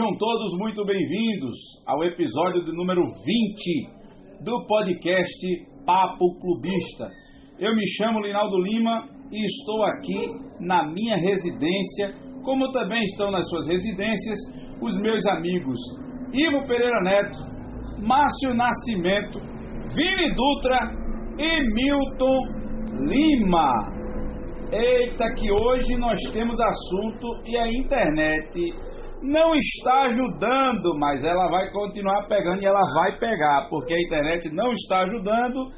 Sejam todos muito bem-vindos ao episódio de número 20 do podcast Papo Clubista. Eu me chamo Linaldo Lima e estou aqui na minha residência, como também estão nas suas residências os meus amigos Ivo Pereira Neto, Márcio Nascimento, Vini Dutra e Milton Lima. Eita, que hoje nós temos assunto e a internet não está ajudando, mas ela vai continuar pegando e ela vai pegar, porque a internet não está ajudando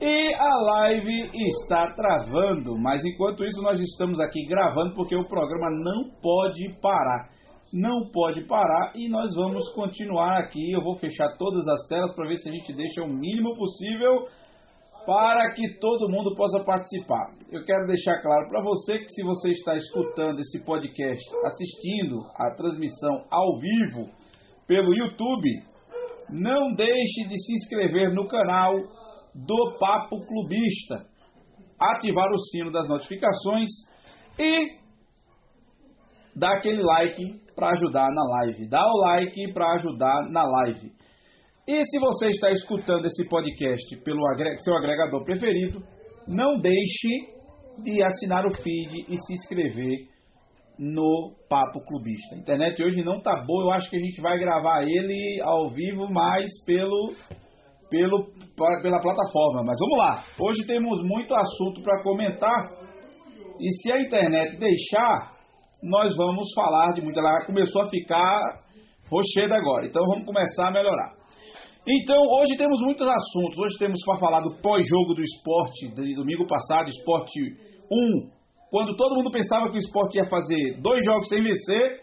e a live está travando. Mas enquanto isso, nós estamos aqui gravando porque o programa não pode parar. Não pode parar e nós vamos continuar aqui. Eu vou fechar todas as telas para ver se a gente deixa o mínimo possível para que todo mundo possa participar. Eu quero deixar claro para você que se você está escutando esse podcast, assistindo a transmissão ao vivo pelo YouTube, não deixe de se inscrever no canal do Papo Clubista, ativar o sino das notificações e dar aquele like para ajudar na live. Dá o like para ajudar na live. E se você está escutando esse podcast pelo seu agregador preferido, não deixe de assinar o feed e se inscrever no Papo Clubista. A internet hoje não tá boa, eu acho que a gente vai gravar ele ao vivo, mais pelo, pelo pela plataforma. Mas vamos lá. Hoje temos muito assunto para comentar. E se a internet deixar, nós vamos falar de muito. Ela começou a ficar rocheda agora. Então vamos começar a melhorar. Então, hoje temos muitos assuntos. Hoje temos para falar do pós-jogo do esporte de domingo passado, esporte 1. Quando todo mundo pensava que o esporte ia fazer dois jogos sem vencer.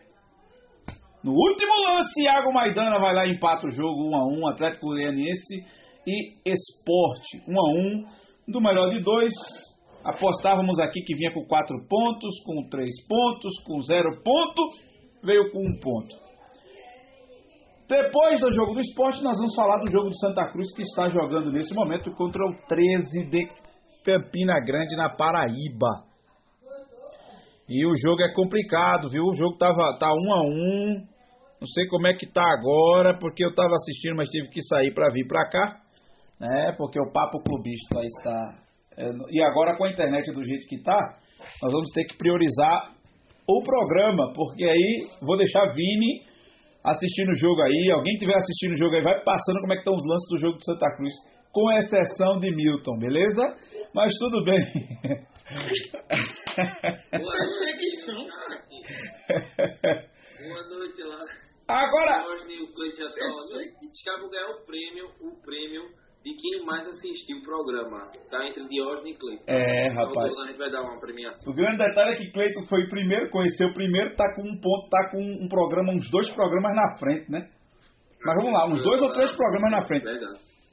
No último lance, Iago Maidana vai lá e empata o jogo 1 a 1 Atlético Goianiense e Esporte 1 a 1 Do melhor de dois, apostávamos aqui que vinha com 4 pontos, com 3 pontos, com 0 ponto, veio com 1 ponto. Depois do jogo do esporte, nós vamos falar do jogo do Santa Cruz que está jogando nesse momento contra o 13 de Campina Grande na Paraíba. E o jogo é complicado, viu? O jogo tava tá um a um. Não sei como é que tá agora, porque eu tava assistindo, mas tive que sair para vir para cá, né? Porque o papo clubista está é, e agora com a internet do jeito que tá, nós vamos ter que priorizar o programa, porque aí vou deixar Vini assistindo o jogo aí, alguém estiver assistindo o jogo aí, vai passando como é que estão os lances do jogo de Santa Cruz, com exceção de Milton, beleza? Mas tudo bem. Boa noite, Boa noite lá. Agora. Hoje o Cleiton já tá. Vou ganhar o prêmio, o prêmio de quem mais assistiu o programa. Tá entre Diógenes e Cleiton. É, rapaz. Então, a gente vai dar uma premiação. O grande detalhe é que Cleiton foi o primeiro, conheceu o primeiro, tá com um ponto, tá com um programa, uns dois programas na frente, né? Mas vamos lá, uns dois ou três programas na frente.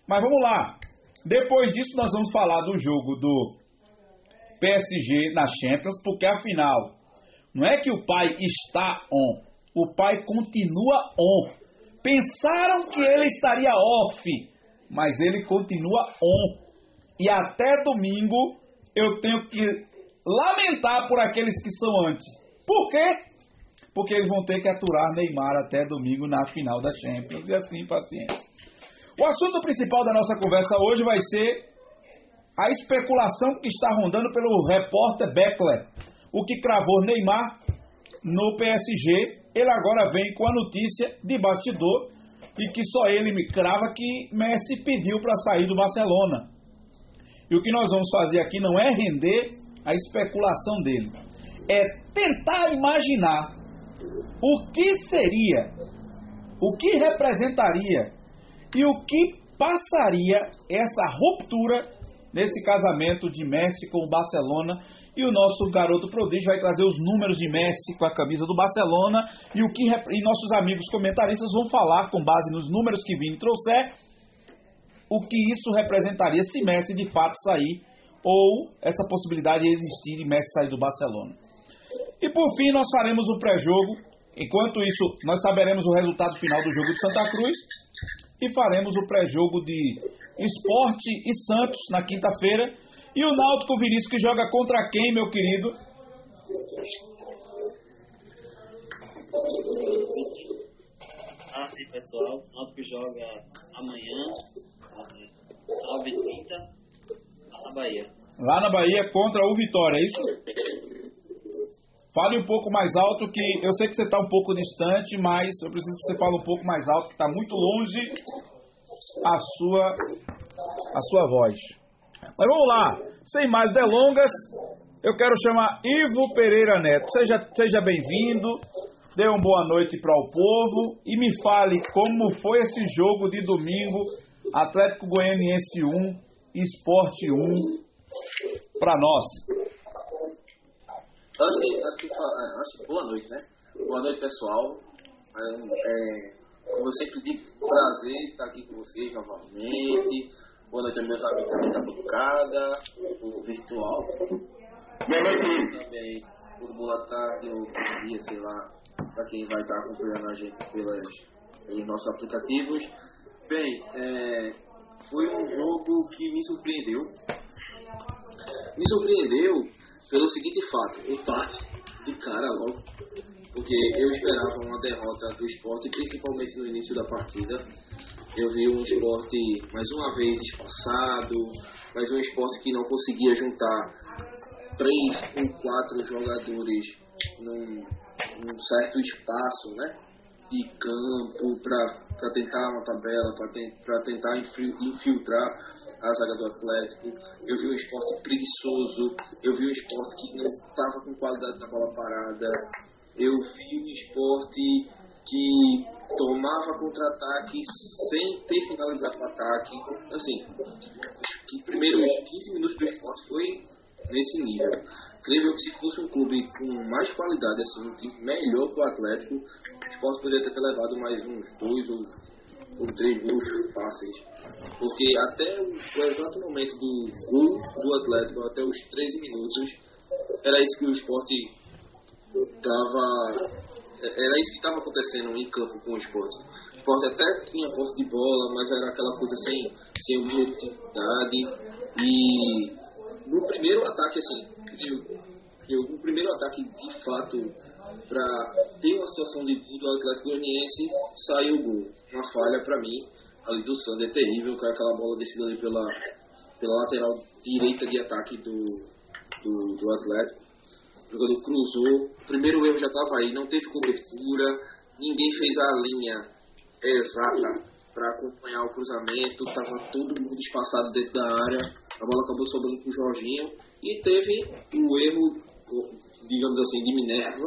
Mas vamos lá. Depois disso nós vamos falar do jogo do PSG na Champions, porque afinal, não é que o pai está on, o pai continua on. Pensaram que ele estaria off mas ele continua on. E até domingo eu tenho que lamentar por aqueles que são antes. Por quê? Porque eles vão ter que aturar Neymar até domingo na final da Champions e assim paciência. O assunto principal da nossa conversa hoje vai ser a especulação que está rondando pelo repórter Beckler, o que cravou Neymar no PSG. Ele agora vem com a notícia de bastidor e que só ele me crava que Messi pediu para sair do Barcelona. E o que nós vamos fazer aqui não é render a especulação dele, é tentar imaginar o que seria, o que representaria e o que passaria essa ruptura nesse casamento de Messi com o Barcelona. E o nosso garoto prodígio vai trazer os números de Messi com a camisa do Barcelona e o que e nossos amigos comentaristas vão falar com base nos números que Vini trouxer o que isso representaria se Messi de fato sair ou essa possibilidade de existir de Messi sair do Barcelona. E por fim nós faremos o pré-jogo. Enquanto isso, nós saberemos o resultado final do jogo de Santa Cruz e faremos o pré-jogo de Esporte e Santos na quinta-feira. E o Náutico Vinícius que joga contra quem, meu querido? pessoal. O Náutico joga amanhã, às 9h30, lá na Bahia. Lá na Bahia contra o Vitória, é isso? Fale um pouco mais alto, que eu sei que você está um pouco distante, mas eu preciso que você fale um pouco mais alto, que está muito longe a sua, a sua voz. Mas vamos lá, sem mais delongas, eu quero chamar Ivo Pereira Neto. Seja, seja bem-vindo, dê uma boa noite para o povo e me fale como foi esse jogo de domingo, Atlético Goianiense 1, Esporte 1, para nós. Antes, antes, antes, boa noite, né? Boa noite, pessoal. É, é, sempre digo, prazer estar aqui com vocês novamente. Boa noite aos meus amigos também da bancada, o virtual. Boa noite também, por boa tarde ou bom dia, sei lá, para quem vai estar acompanhando a gente pelas, pelos nossos aplicativos. Bem, é, foi um jogo que me surpreendeu. Me surpreendeu pelo seguinte fato, empate de cara logo, porque eu esperava uma derrota do esporte, principalmente no início da partida. Eu vi um esporte mais uma vez espaçado, mas um esporte que não conseguia juntar três ou quatro jogadores num, num certo espaço, né? de campo para tentar uma tabela, para tentar infiltrar a zaga do Atlético. Eu vi um esporte preguiçoso, eu vi um esporte que não estava com qualidade na bola parada, eu vi um esporte que tomava contra-ataque sem ter finalizado o ataque. Assim, os primeiros 15 minutos do esporte foi nesse nível creio que se fosse um clube com mais qualidade, assim, um time melhor que o Atlético, o Sport poderia ter levado mais uns dois ou, ou três gols fáceis. Porque até o, exato momento do gol do Atlético, até os 13 minutos, era isso que o Sport estava. Era isso que estava acontecendo em campo com o Sport. O Sport até tinha posse de bola, mas era aquela coisa sem, sem objetividade. E no primeiro ataque, assim, eu, eu, o primeiro ataque de fato para ter uma situação de do Atlético Goianiense saiu o gol. Uma falha para mim ali do Sander é terrível, com aquela bola descida ali pela, pela lateral direita de ataque do, do, do Atlético. O jogador cruzou, o primeiro erro já estava aí, não teve cobertura, ninguém fez a linha exata para acompanhar o cruzamento, estava todo mundo espaçado dentro da área a bola acabou sobrando para o Jorginho e teve o erro, digamos assim, de Minerva,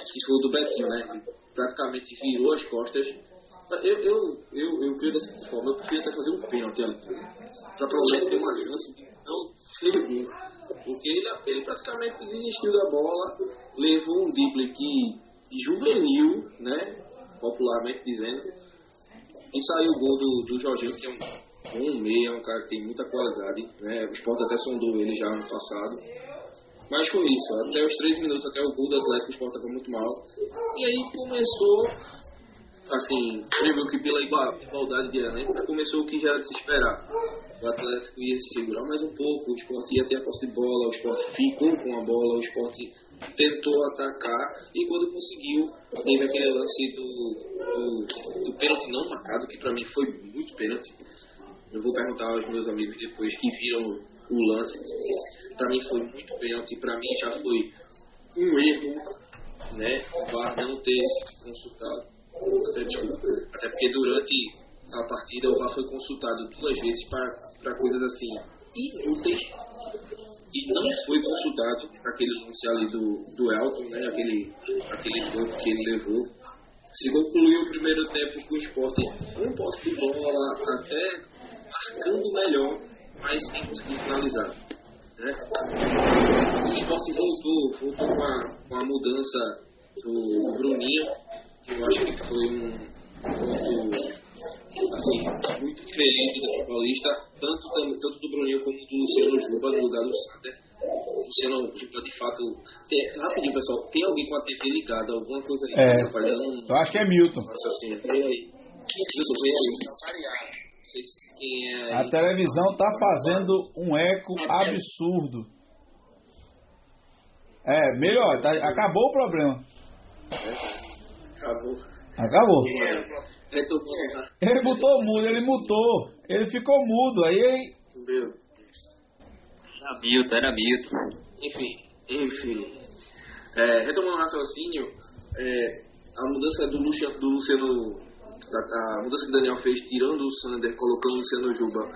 que foi o do Betinho, né? Praticamente virou as costas. Eu, eu, eu, eu creio seguinte forma, eu preferia até fazer um pênalti ali, para pelo ter uma chance de não ser. Porque ele, ele praticamente desistiu da bola, levou um drible que juvenil, né? Popularmente dizendo, e saiu o gol do, do Jorginho, que é um um meia, é um cara que tem muita qualidade, né? O Sport até sondou ele já no passado. Mas foi isso, até os 3 minutos, até o gol do Atlético, o Sport estava muito mal. E aí começou, assim, creio que pela igualdade de ano, começou o que já era de se esperar. O Atlético ia se segurar mais um pouco, o Sport ia ter a posse de bola, o Sport ficou com a bola, o Sport tentou atacar e quando conseguiu, teve aquele lance do, do, do pênalti não marcado, que para mim foi muito pênalti eu vou perguntar aos meus amigos depois que viram o lance. Para mim foi muito pênalti, para mim já foi um erro, né? O VAR não ter sido consultado. Até, porque durante a partida o VAR foi consultado duas vezes para coisas assim inúteis e não foi consultado aquele lance ali do, do Elton, né? Aquele, aquele gol que ele levou. Se concluiu o primeiro tempo com o esporte um posse de bola até marcando melhor, mas sem conseguir finalizar. Né? O esporte voltou, voltou com a, com a mudança do Bruninho, eu acho que foi um ponto assim, muito diferente do Paulista, tanto, tanto do Bruninho como do Luciano Juba no lugar do Sander. O Luciano Juba, de fato, tem, rapidinho pessoal, tem alguém com a TV ligada, alguma coisa aí? É, eu acho que é Milton. Vem aí. Milton, vem aí, é. A televisão tá fazendo um eco absurdo. É, melhor, tá, acabou o problema. É, acabou. Acabou. Ele botou mudo, ele mutou. Ele ficou mudo. Aí Meu. Era Milton, era Milton. Enfim, enfim. É, retomando o raciocínio, é, a mudança do Luciano, do Luciano a, a mudança que o Daniel fez, tirando o Sander, colocando o Luciano Juba,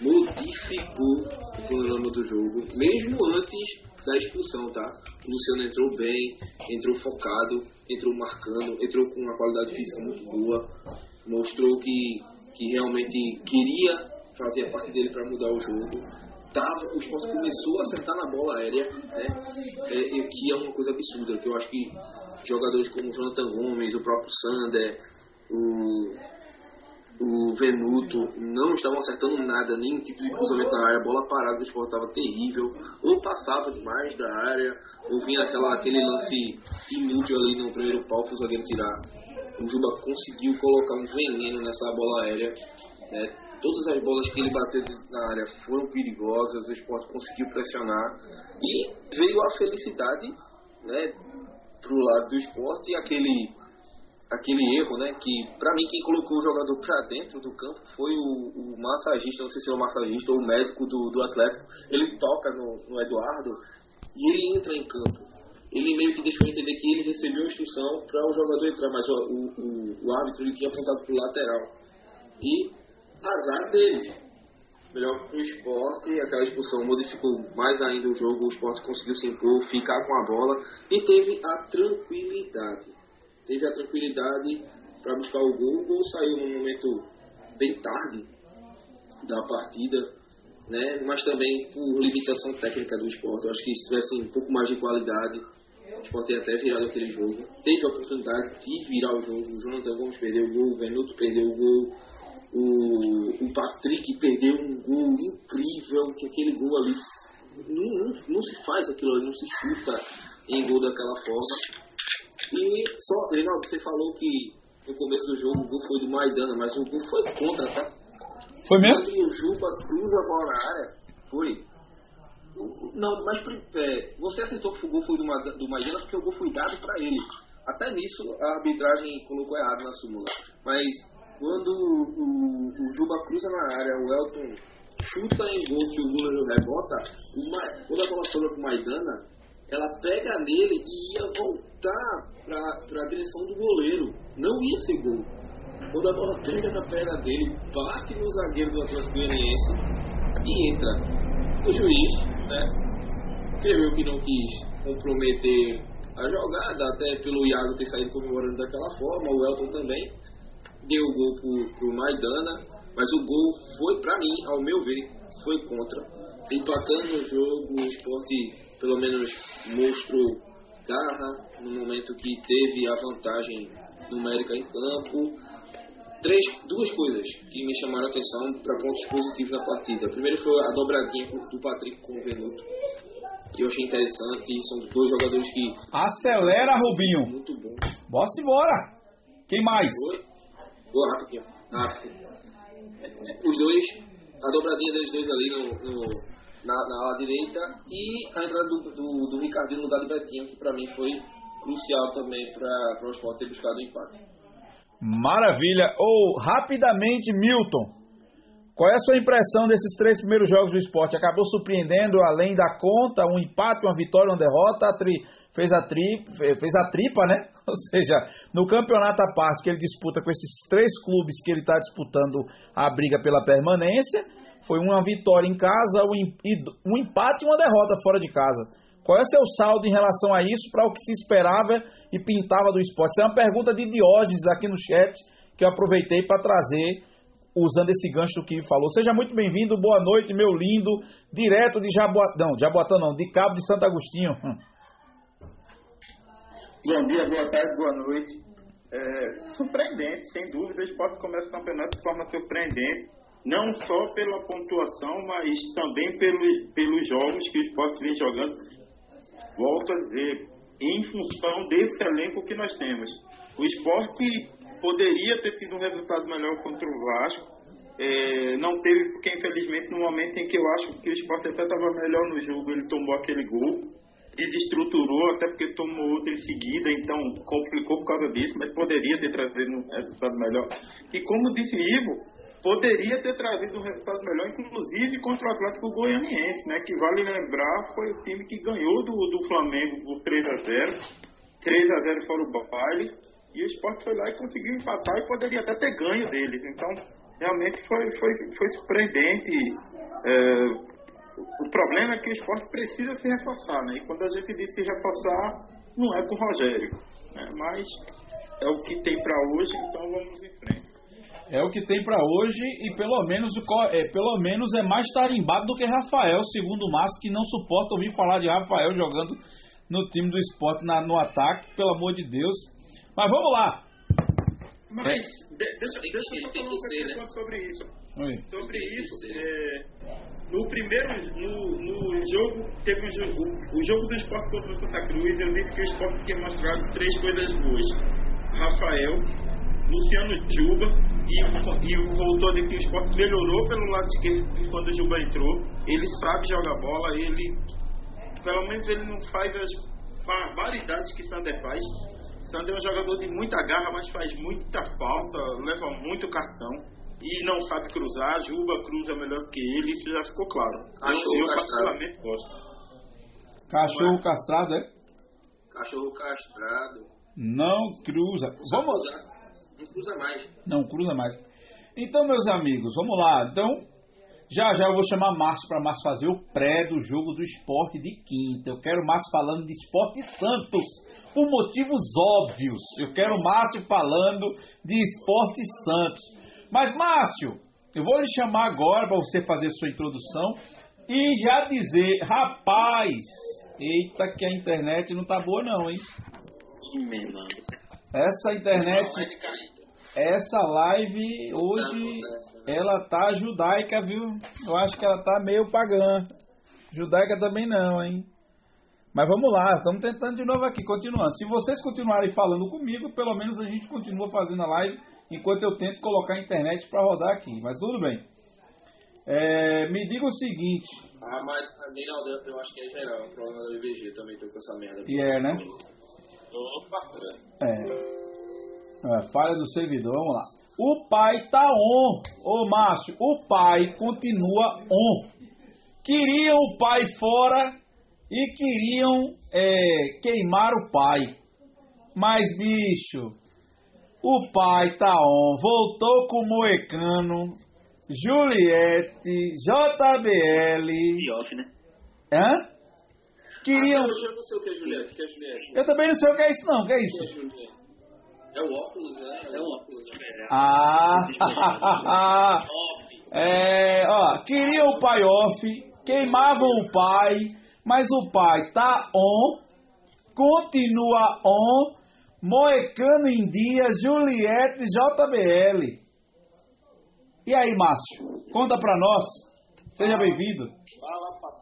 modificou o cronograma do jogo, mesmo antes da expulsão, tá? O Luciano entrou bem, entrou focado, entrou marcando, entrou com uma qualidade física muito boa, mostrou que, que realmente queria fazer a parte dele para mudar o jogo. Tava, o esporte começou a acertar na bola aérea, né? É, e que é uma coisa absurda, que eu acho que jogadores como o Jonathan Gomes, o próprio Sander, o, o Venuto não estavam acertando nada, nenhum tipo de cruzamento na área, a bola parada do esporte estava terrível, ou passava demais da área, ou vinha aquela, aquele lance inútil ali no primeiro pau para o zagueiro tirar. O Juba conseguiu colocar um veneno nessa bola aérea, né? Todas as bolas que ele bateu na área foram perigosas, o esporte conseguiu pressionar e veio a felicidade né, pro lado do esporte e aquele aquele erro, né? Que pra mim quem colocou o jogador pra dentro do campo foi o, o massagista, não sei se é o massagista ou o médico do, do Atlético. Ele toca no, no Eduardo e ele entra em campo. Ele meio que deixou entender que ele recebeu a instrução para o jogador entrar, mas o, o, o árbitro ele tinha apontado pro lateral. E azar deles. Melhor pro esporte, aquela expulsão modificou mais ainda o jogo, o esporte conseguiu se impor, ficar com a bola e teve a tranquilidade teve a tranquilidade para buscar o gol. O gol saiu num momento bem tarde da partida, né? mas também por limitação técnica do esporte. Eu acho que se tivesse um pouco mais de qualidade, o esporte teria até virado aquele jogo. Teve a oportunidade de virar o jogo. O Jonathan Gomes perdeu o gol, o Venuto perdeu o gol. O, o Patrick perdeu um gol incrível, que aquele gol ali não, não, não se faz aquilo não se chuta em gol daquela forma. E só, Reinaldo, você falou que no começo do jogo o gol foi do Maidana, mas o gol foi contra, tá? Foi mesmo? Quando o Juba cruza a bola na área, foi. Não, mas é, você aceitou que o gol foi do, Ma- do Maidana porque o gol foi dado para ele. Até nisso a arbitragem colocou errado na súmula. Mas quando o, o, Juba cruza na área, o Elton chuta em gol que o goleiro rebota, o Ma- quando a bola sobra pro Maidana, ela pega nele e ia voltar para a direção do goleiro. Não ia ser gol. Quando a bola pega na perna dele, bate no zagueiro do Atlético Goianiense e entra. O juiz, né, creio que não quis comprometer a jogada, até pelo Iago ter saído comemorando daquela forma, o Elton também deu o gol pro, pro Maidana, mas o gol foi, pra mim, ao meu ver, foi contra. Empatando o jogo, o esporte pelo menos mostrou garra no momento que teve a vantagem numérica em campo. Três, duas coisas que me chamaram a atenção para pontos positivos na partida. Primeiro foi a dobradinha do Patrick com o Venuto, que eu achei interessante. São dois jogadores que Acelera, Rubinho. muito bom. Bora embora. Quem mais? Oi? Boa, rapidinho. Ah, sim. Os dois, a dobradinha dos dois ali no, no- na, na ala direita e a entrada do, do, do Ricardinho no lugar do Betinho, que pra mim foi crucial também para o esporte ter buscado o empate. Maravilha. Ou, rapidamente, Milton. Qual é a sua impressão desses três primeiros jogos do esporte? Acabou surpreendendo além da conta, um empate, uma vitória, uma derrota, a tri- fez, a tri- fe- fez a tripa, né? Ou seja, no campeonato à parte que ele disputa com esses três clubes que ele está disputando a briga pela permanência, foi uma vitória em casa, um empate e uma derrota fora de casa. Qual é o seu saldo em relação a isso para o que se esperava e pintava do esporte? Isso é uma pergunta de Diógenes aqui no chat que eu aproveitei para trazer usando esse gancho que falou. Seja muito bem-vindo, boa noite, meu lindo, direto de Jaboatão, não, Jaboatão não, de Cabo de Santo Agostinho. Bom dia, boa tarde, boa noite. É, surpreendente, sem dúvida, o esporte começa o campeonato de forma surpreendente, não só pela pontuação, mas também pelo, pelos jogos que o esporte vem jogando. Volto a dizer, em função desse elenco que nós temos. O esporte poderia ter tido um resultado melhor contra o Vasco, é, não teve, porque infelizmente no momento em que eu acho que o esporte até estava melhor no jogo, ele tomou aquele gol. desestruturou, até porque tomou outra em seguida, então complicou por causa disso, mas poderia ter trazido um resultado melhor. E como disse Ivo, poderia ter trazido um resultado melhor, inclusive contra o Atlético Goianiense, né? Que vale lembrar, foi o time que ganhou do, do Flamengo por 3 a 0 3 a 0 fora o baile, e o Sport foi lá e conseguiu empatar e poderia até ter ganho deles. Então, realmente foi, foi, foi surpreendente. É, o problema é que o esporte precisa se reforçar, né? E quando a gente diz se reforçar, não é com o Rogério, né? Mas é o que tem para hoje, então vamos em frente. É o que tem para hoje e pelo menos, é, pelo menos é mais tarimbado do que Rafael, segundo o Márcio, que não suporta ouvir falar de Rafael jogando no time do esporte na, no ataque, pelo amor de Deus. Mas vamos lá. Mas é. de, deixa, deixa eu falar uma coisa sobre isso. Oi. Sobre isso, é, no primeiro, no, no jogo, teve um jogo, o jogo do esporte contra o Santa Cruz, eu disse que o esporte tinha mostrado três coisas boas. Rafael, Luciano Juba e, e voltou a dizer que o esporte melhorou pelo lado esquerdo quando o Juba entrou. Ele sabe jogar bola, ele pelo menos ele não faz as barbaridades que Sander faz. Sander é um jogador de muita garra, mas faz muita falta, leva muito cartão e não sabe cruzar, Juba cruza melhor que ele, isso já ficou claro. Cachorro eu, eu particularmente gosto. Cachorro é? castrado, é? Cachorro castrado. Não cruza. Vamos. Não cruza mais. Não cruza mais. Então, meus amigos, vamos lá. Então, já já eu vou chamar Márcio para Márcio fazer o pré do jogo do esporte de quinta. Eu quero Márcio falando de esporte Santos, por motivos óbvios. Eu quero Márcio falando de esporte Santos. Mas, Márcio, eu vou lhe chamar agora para você fazer sua introdução e já dizer, rapaz, eita que a internet não tá boa não, hein? Essa internet, essa live hoje, ela tá judaica, viu? Eu acho que ela tá meio pagã. Judaica também não, hein? Mas vamos lá, estamos tentando de novo aqui, continuando. Se vocês continuarem falando comigo, pelo menos a gente continua fazendo a live enquanto eu tento colocar a internet para rodar aqui. Mas tudo bem. É, me diga o seguinte. Ah, mas também eu acho que é geral. O problema da IVG também tô com essa merda. E é, né? Opa! É. é. Falha do servidor, vamos lá. O pai tá on. Ô Márcio, o pai continua on. Queriam o pai fora e queriam é, queimar o pai. Mas, bicho, o pai tá on, voltou com o Moecano, Juliette, JBL. E off, né? Hã? Queriam. Ah, eu não sei o que é Juliette. que é Juliette? Eu também não sei o que é isso, não. O que é isso? Que é, é o óculos, né? É o óculos. Ah! é, ó, queriam o pai off, queimavam o pai, mas o pai tá on, continua on Moecano em Dia, Juliette JBL. E aí, Márcio? Conta pra nós. Seja bem-vindo. Fala, papai.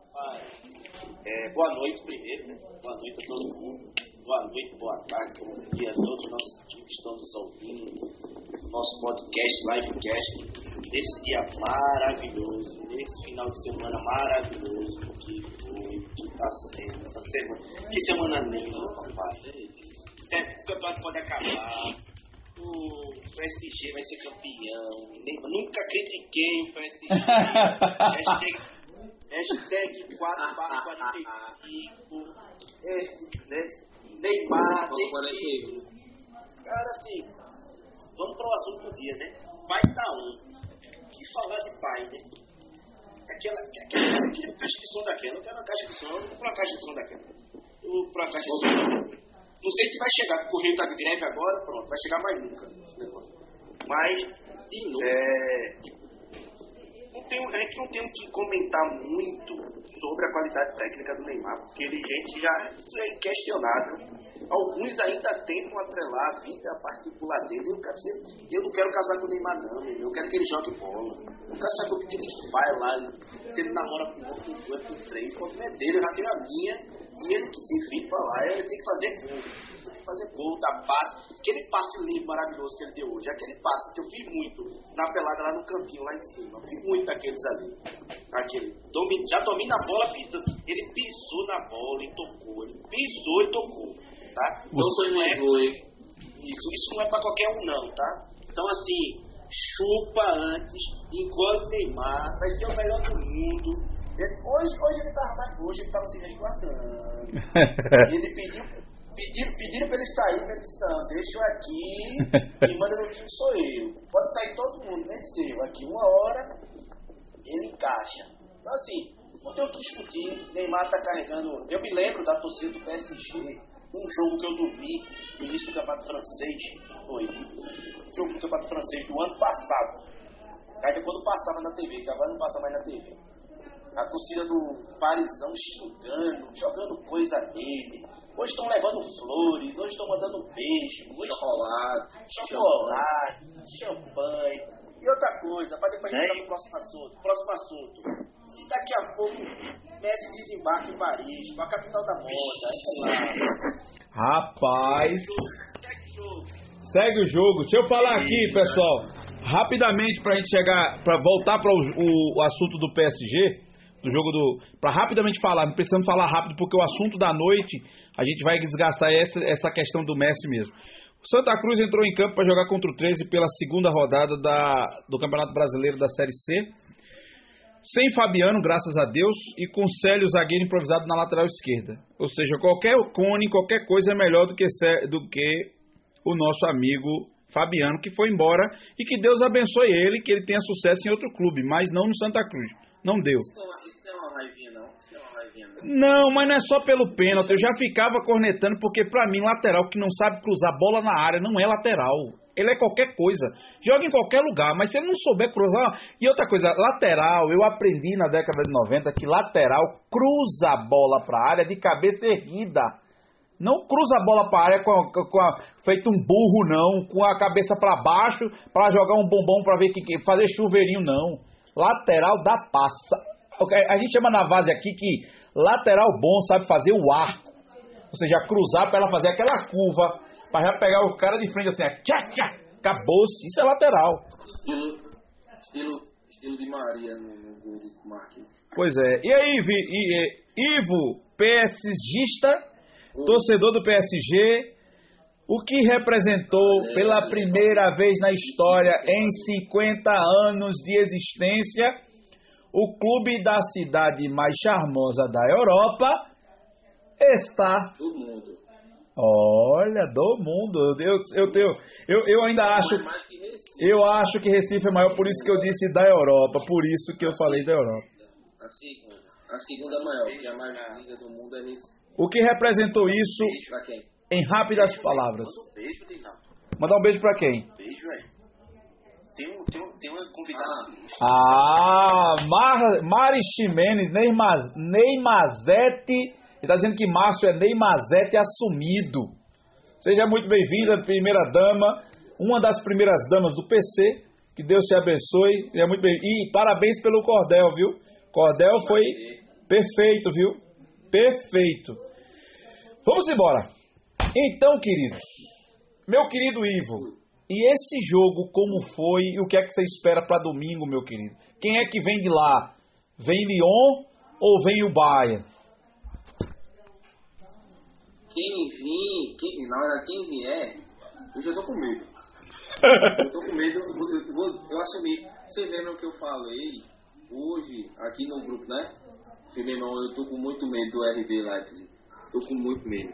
É, boa noite primeiro, né? Boa noite a todo mundo. Boa noite, boa tarde, bom dia a todos os nossos que estão nos ouvindo. Nosso podcast, livecast, nesse dia maravilhoso, nesse final de semana maravilhoso que foi, que está sendo essa semana. Que semana linda, papai é, o campeonato pode acabar, o PSG vai ser campeão. Nem, nunca critiquei o PSG. hashtag, hashtag 4 barra 45. É, né? Neymar, tem Cara, assim, vamos para o assunto do dia, né? Pai tá um. Que falar de pai, né? Aquela, aquela, aquela caixa de som daquela. Eu quero uma caixa de som, eu vou comprar uma caixa de som daquela. Eu vou uma caixa de som. Não sei se vai chegar, porque o Correio está de greve agora, pronto, vai chegar mais nunca. Mas, é, não tem, a gente não tem que comentar muito sobre a qualidade técnica do Neymar, porque ele, gente, já, isso é inquestionável. Alguns ainda tentam atrelar a vida particular dele. Eu, quero ser, eu não quero casar com o Neymar, não. Eu quero que ele jogue bola. Eu quero saber o que ele faz lá. Se ele namora com outro, com dois, com três. O problema é dele. Eu já tenho a minha. E ele que se pra lá, ele tem que fazer gol. Fazer gol da passe. Aquele passe lindo, maravilhoso que ele deu hoje. Aquele passe que eu fiz muito na pelada lá no campinho, lá em cima. Fiz muito daqueles ali. Aquele. Já domina a bola, pisa Ele pisou na bola e tocou. Ele pisou e tocou. Tá? Então, Não é, hein? isso, isso não é pra qualquer um, não, tá? Então, assim, chupa antes, engole o Neymar, vai ser o melhor do mundo. Hoje, hoje ele tava mais hoje ele tava se resguardando. Ele pediu, pediram, pediram pra ele sair, mas disse, não, deixa eu aqui, quem manda no time sou eu. Pode sair todo mundo, menos eu. Aqui uma hora ele encaixa. Então assim, não tem o que discutir, Neymar tá carregando. Eu me lembro da torcida do PSG, um jogo que eu dormi no início do campeonato francês, foi. Um jogo do campeonato francês do ano passado. Aí quando passava na TV, que agora não passa mais na TV a torcida do Parisão xingando, jogando coisa nele. Hoje estão levando flores, hoje estão mandando beijo, hoje Chocolate. chocolate, champanhe. E outra coisa, para depois entrar no próximo assunto. Próximo assunto. E daqui a pouco Messi desembarca em Paris, com a capital da moda. Lá. Rapaz, Segue o jogo. segue o jogo. Deixa eu falar aqui, pessoal, rapidamente pra gente chegar, pra voltar para o, o assunto do PSG, do jogo do, Pra rapidamente falar, não precisamos falar rápido porque o assunto da noite a gente vai desgastar essa, essa questão do Messi mesmo. O Santa Cruz entrou em campo para jogar contra o 13 pela segunda rodada da, do Campeonato Brasileiro da Série C. Sem Fabiano, graças a Deus, e com Célio zagueiro improvisado na lateral esquerda. Ou seja, qualquer cone, qualquer coisa é melhor do que, do que o nosso amigo Fabiano, que foi embora e que Deus abençoe ele, que ele tenha sucesso em outro clube, mas não no Santa Cruz. Não deu. É não. Mas não é só pelo pênalti. Eu já ficava cornetando, porque pra mim, lateral que não sabe cruzar bola na área não é lateral. Ele é qualquer coisa. Joga em qualquer lugar, mas se ele não souber cruzar. E outra coisa, lateral, eu aprendi na década de 90 que lateral cruza a bola pra área de cabeça erguida. Não cruza a bola pra área com a, com a- feito um burro, não. Com a cabeça pra baixo, pra jogar um bombom pra ver que fazer chuveirinho, não. Lateral dá passa. A gente chama na base aqui que lateral bom sabe fazer o arco. Ou seja, cruzar pra ela fazer aquela curva, pra já pegar o cara de frente assim, tchá, tchá, acabou-se. Isso é lateral. Estilo, estilo, estilo de Maria no, gol Marquinhos. Pois é. E aí, Vi, Ivo, PSGista, torcedor do PSG, o que representou pela primeira vez na história, em 50 anos de existência, o clube da cidade mais charmosa da Europa está. Todo mundo. Olha, do mundo. Eu, eu, tenho, eu, eu ainda acho. Que Recife. Eu acho que Recife é maior, por isso que eu disse da Europa. Por isso que eu falei da Europa. A segunda. A segunda maior, porque a mais linda do mundo é Recife. O que representou isso Pra quem? em rápidas palavras? Mandar um beijo pra quem? Beijo, velho. Tem um, tem um, tem um convidado Ah. Ah, Mar, Mari Ximenes, Neymaz, Neymazete. Ele tá dizendo que Márcio é Neymazete assumido. Seja muito bem-vinda, primeira dama, uma das primeiras damas do PC. Que Deus te abençoe. Seja muito bem. E parabéns pelo cordel, viu? Cordel foi perfeito, viu? Perfeito. Vamos embora. Então, queridos, meu querido Ivo, e esse jogo como foi e o que é que você espera para domingo, meu querido? Quem é que vem de lá? Vem Lyon ou vem o Bahia? Quem vir, quem, na verdade, quem vier, eu já tô com medo. Eu tô com medo, eu, vou- eu assumi. Você vendo o que eu falei hoje aqui no grupo, né? Falei, meu irmão, eu tô com muito medo do RB Leipzig. Tô com muito medo.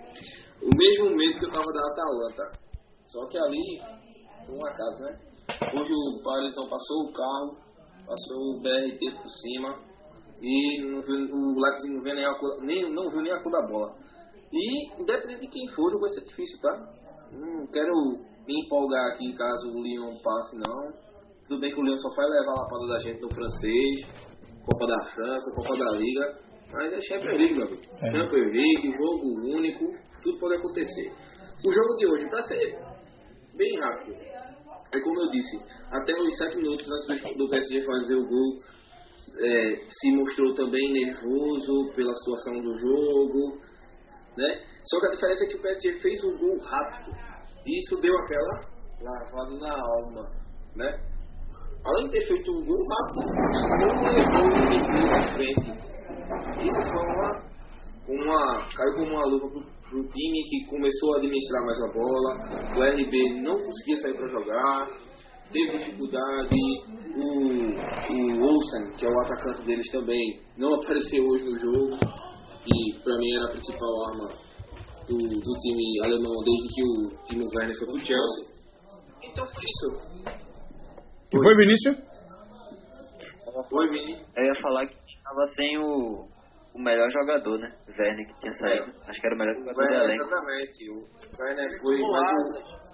O mesmo medo que eu tava da Atalanta. Só que ali, foi um acaso, né? Hoje o Parisão passou o carro, passou o BRT por cima e não viu, o Leipzig não viu nem a cor, nem, não viu nem a cor da bola. E, independente de quem for, o jogo vai ser difícil, tá? Não quero me empolgar aqui caso o Lyon passe, não. Tudo bem que o Lyon só vai levar a lapada da gente no francês, Copa da França, Copa da Liga, mas é Champions League, meu amigo. É. Champions League, jogo único, tudo pode acontecer. O jogo de hoje, pra ser bem rápido, é como eu disse, até os 7 minutos antes do, PSG fazer o gol, é, se mostrou também nervoso pela situação do jogo, né? Só que a diferença é que o PSG fez um gol rápido. E isso deu aquela lavada na alma, né? Além de ter feito um gol rápido, não levou o à frente. Isso foi uma, uma. caiu como uma luva pro, pro time que começou a administrar mais a bola. O RB não conseguia sair para jogar, teve dificuldade. O, o Olsen, que é o atacante deles também, não apareceu hoje no jogo. E para mim era a principal arma do, do time alemão desde que o time Werner foi pro Chelsea. Então foi isso. Que foi, Vinícius? Foi, Vini. Eu ia falar que estava sem o, o melhor jogador, né? Werner, que tinha saído. Acho que era o melhor jogador do elenco. exatamente. O Werner foi. Mas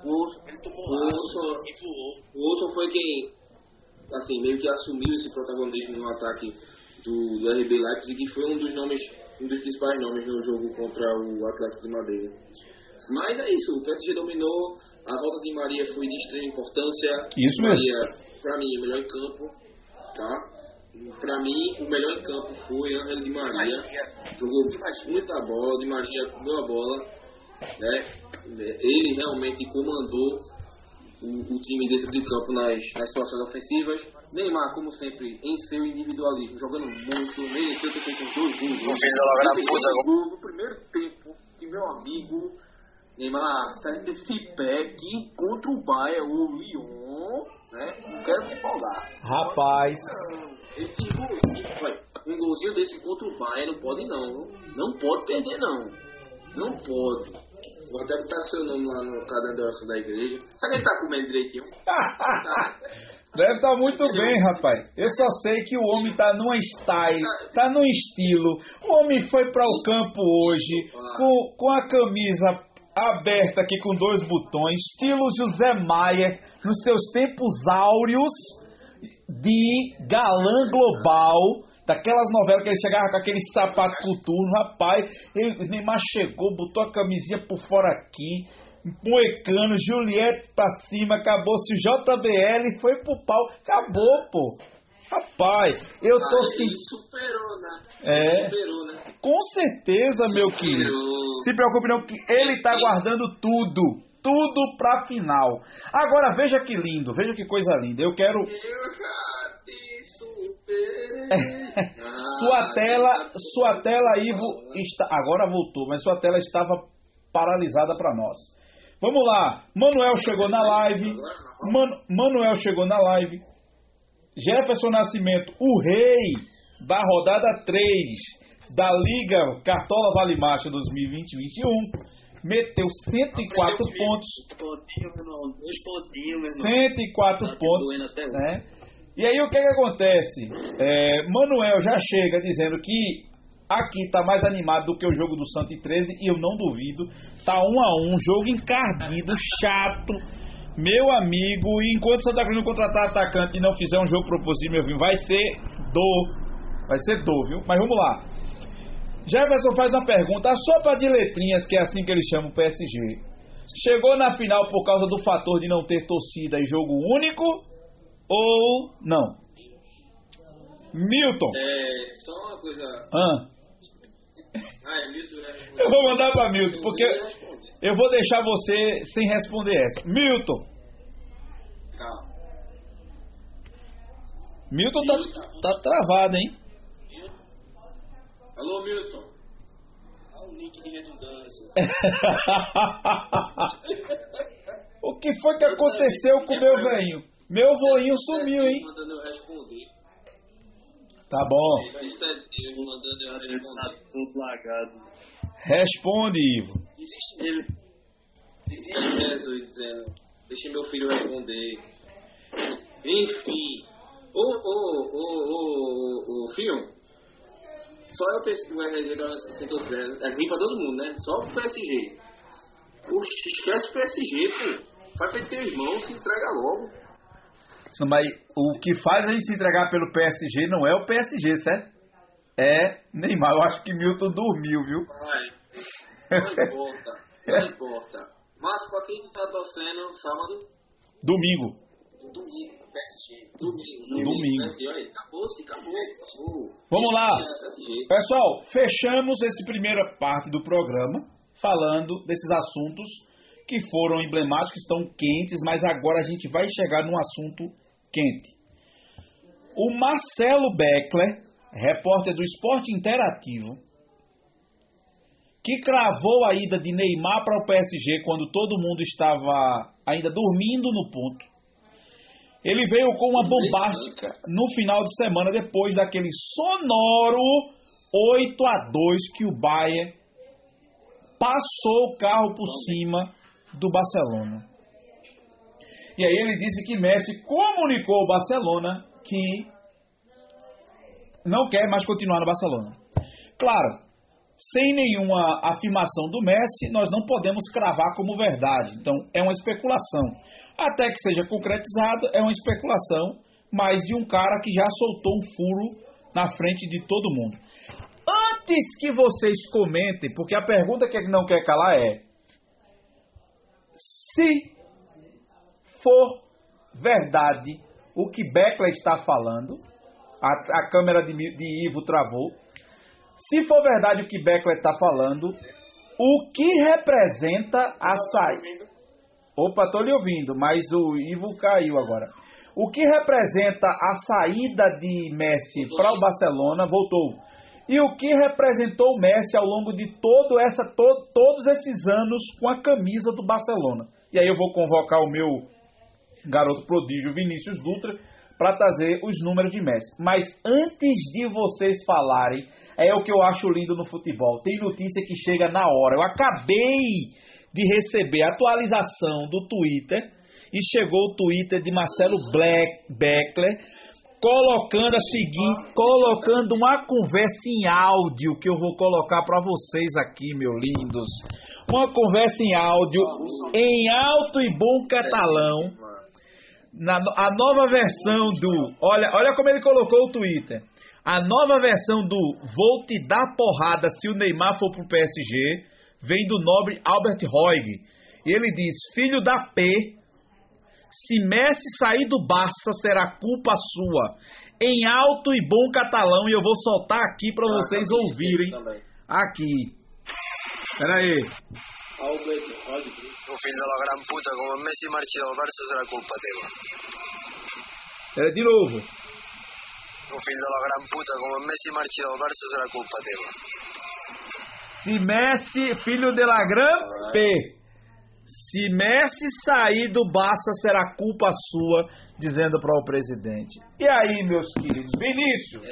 o, o, Ele tomou o asa Olson- e voou. O Olson foi quem, assim, meio que assumiu esse protagonismo no ataque do, do RB Leipzig e foi um dos nomes, um dos principais nomes no jogo contra o Atlético de Madrid. Mas é isso, o PSG dominou, a volta de Maria foi de extrema importância. Isso mesmo. Maria, pra mim, o melhor em campo, tá? Pra mim, o melhor em campo foi Angel de Maria. Jogou muita bola, de Maria comeu a bola, né? Ele realmente comandou o, o time dentro de campo nas, nas situações ofensivas. Neymar, como sempre, em seu individualismo, jogando muito, mereceu ter feito dois gols. Não fez logo na puta, no primeiro tempo, que meu amigo Neymar sai desse pack contra o Bayern, o Lyon, né? Não quero me empolgar. Rapaz. Esse golzinho, um golzinho desse contra o Bayern não pode não. Não pode perder não. Não pode. Vou até botar seu nome lá no caderno de oração da igreja. Será que ele tá comendo direitinho? Tá. Deve estar muito bem, rapaz. Eu só sei que o homem tá numa style, tá num estilo. O homem foi para o campo hoje com, com a camisa aberta aqui com dois botões, estilo José Maia, nos seus tempos áureos de galã global. Daquelas novelas que ele chegava com aquele sapato coturno, rapaz. Ele, Neymar chegou, botou a camisinha por fora aqui, Moecano, Juliette pra cima, acabou-se o JBL foi pro pau. Acabou, pô. Rapaz, eu tô sentindo. superou, né? É. Superou, né? Com certeza, meu querido. Superou. Se preocupe não, que ele tá guardando tudo. Tudo pra final. Agora, veja que lindo, veja que coisa linda. Eu quero. Eu já te superei. Ah, Sua tela, sua tela, Ivo, está, agora voltou, mas sua tela estava paralisada para nós. Vamos lá, Manuel chegou na live. Man- Manuel chegou na live. Jefferson Nascimento, o rei da rodada 3 da Liga Cartola Vale Marcha 2020-21, meteu 104 pontos. Meu irmão. Dois pontinhos, meu irmão. 104 Tá pontos, né? E aí o que que acontece? É, Manuel já chega dizendo que aqui tá mais animado do que o jogo do Santo e 13 e eu não duvido. Tá um a um, jogo encardido, chato. Meu amigo, enquanto o Santa Cruz não contratar atacante e não fizer um jogo propositivo, meu filho, vai ser dor. Vai ser dor, viu? Mas vamos lá. Jefferson faz uma pergunta, a sopa de letrinhas, que é assim que eles chamam o PSG, chegou na final por causa do fator de não ter torcida e jogo único ou não? Milton. É, só uma coisa. Ah, Ah, é Milton, né? eu vou mandar para Milton, porque Eu vou deixar você sem responder essa. Milton. Calma. Milton tá, tá travado, hein? Alô, Milton. Há um link de redundância. o que foi que aconteceu com o meu velhinho? Meu voinho sumiu, hein? Mandando eu responder. Tá bom. Isso é Deus mandando eu Tá responder. tudo lagado. Responde, Ivo. Existe, Ele, Existe Jesus dizendo, deixe meu filho responder. Enfim. Ô, ô, ô, ô, ô, filho. Só eu pensei que o RG torcida. É ruim pra todo mundo, né? Só o PSG. Oxe, esquece o PSG, pô. Faz feito teus irmãos, se entrega logo. Mas o que faz a gente se entregar pelo PSG não é o PSG, certo? É Neymar. Eu acho que Milton dormiu, viu? Vai. Não importa. Não importa. Mas pra quem tu tá torcendo sábado? Domingo. domingo, PSG. Domingo. Domingo. Né? Aí, Acabou-se, acabou, acabou. Vamos lá. PSG. Pessoal, fechamos essa primeira parte do programa falando desses assuntos que foram emblemáticos, estão quentes, mas agora a gente vai chegar num assunto quente. O Marcelo Beckler repórter do Esporte Interativo, que cravou a ida de Neymar para o PSG quando todo mundo estava ainda dormindo no ponto. Ele veio com uma bombástica no final de semana depois daquele sonoro 8 a 2 que o Bayern passou o carro por cima do Barcelona. E aí ele disse que Messi comunicou ao Barcelona que não quer mais continuar no Barcelona. Claro, sem nenhuma afirmação do Messi, nós não podemos cravar como verdade. Então, é uma especulação. Até que seja concretizado, é uma especulação, mas de um cara que já soltou um furo na frente de todo mundo. Antes que vocês comentem, porque a pergunta que não quer calar é: se for verdade o que Beckler está falando, a, a câmera de, de Ivo travou. Se for verdade o que Beckler está falando, o que representa a saída. Opa, estou lhe ouvindo, mas o Ivo caiu agora. O que representa a saída de Messi para o Barcelona voltou. E o que representou o Messi ao longo de todo essa, to, todos esses anos com a camisa do Barcelona. E aí eu vou convocar o meu garoto prodígio Vinícius Dutra para trazer os números de Messi. Mas antes de vocês falarem, é o que eu acho lindo no futebol. Tem notícia que chega na hora. Eu acabei de receber a atualização do Twitter e chegou o Twitter de Marcelo Black, Beckler colocando a seguinte, colocando uma conversa em áudio que eu vou colocar para vocês aqui, meus lindos. Uma conversa em áudio em alto e bom catalão na, a nova versão do. Olha, olha como ele colocou o Twitter. A nova versão do Vou te dar porrada se o Neymar for pro PSG vem do nobre Albert Roig. Ele diz: Filho da P, se Messi sair do Barça será culpa sua. Em alto e bom catalão, e eu vou soltar aqui para ah, vocês ouvirem. Aqui. Pera Un fill de la gran puta, como Messi marxi del Barça serà culpa teva. Eh, di novo. Un fill de la gran puta, como Messi marxi del Barça serà culpa teva. Se Messi, filho de la gran P. Se Messi sair do Barça será culpa sua, dizendo para o presidente. E aí, meus queridos, Vinícius,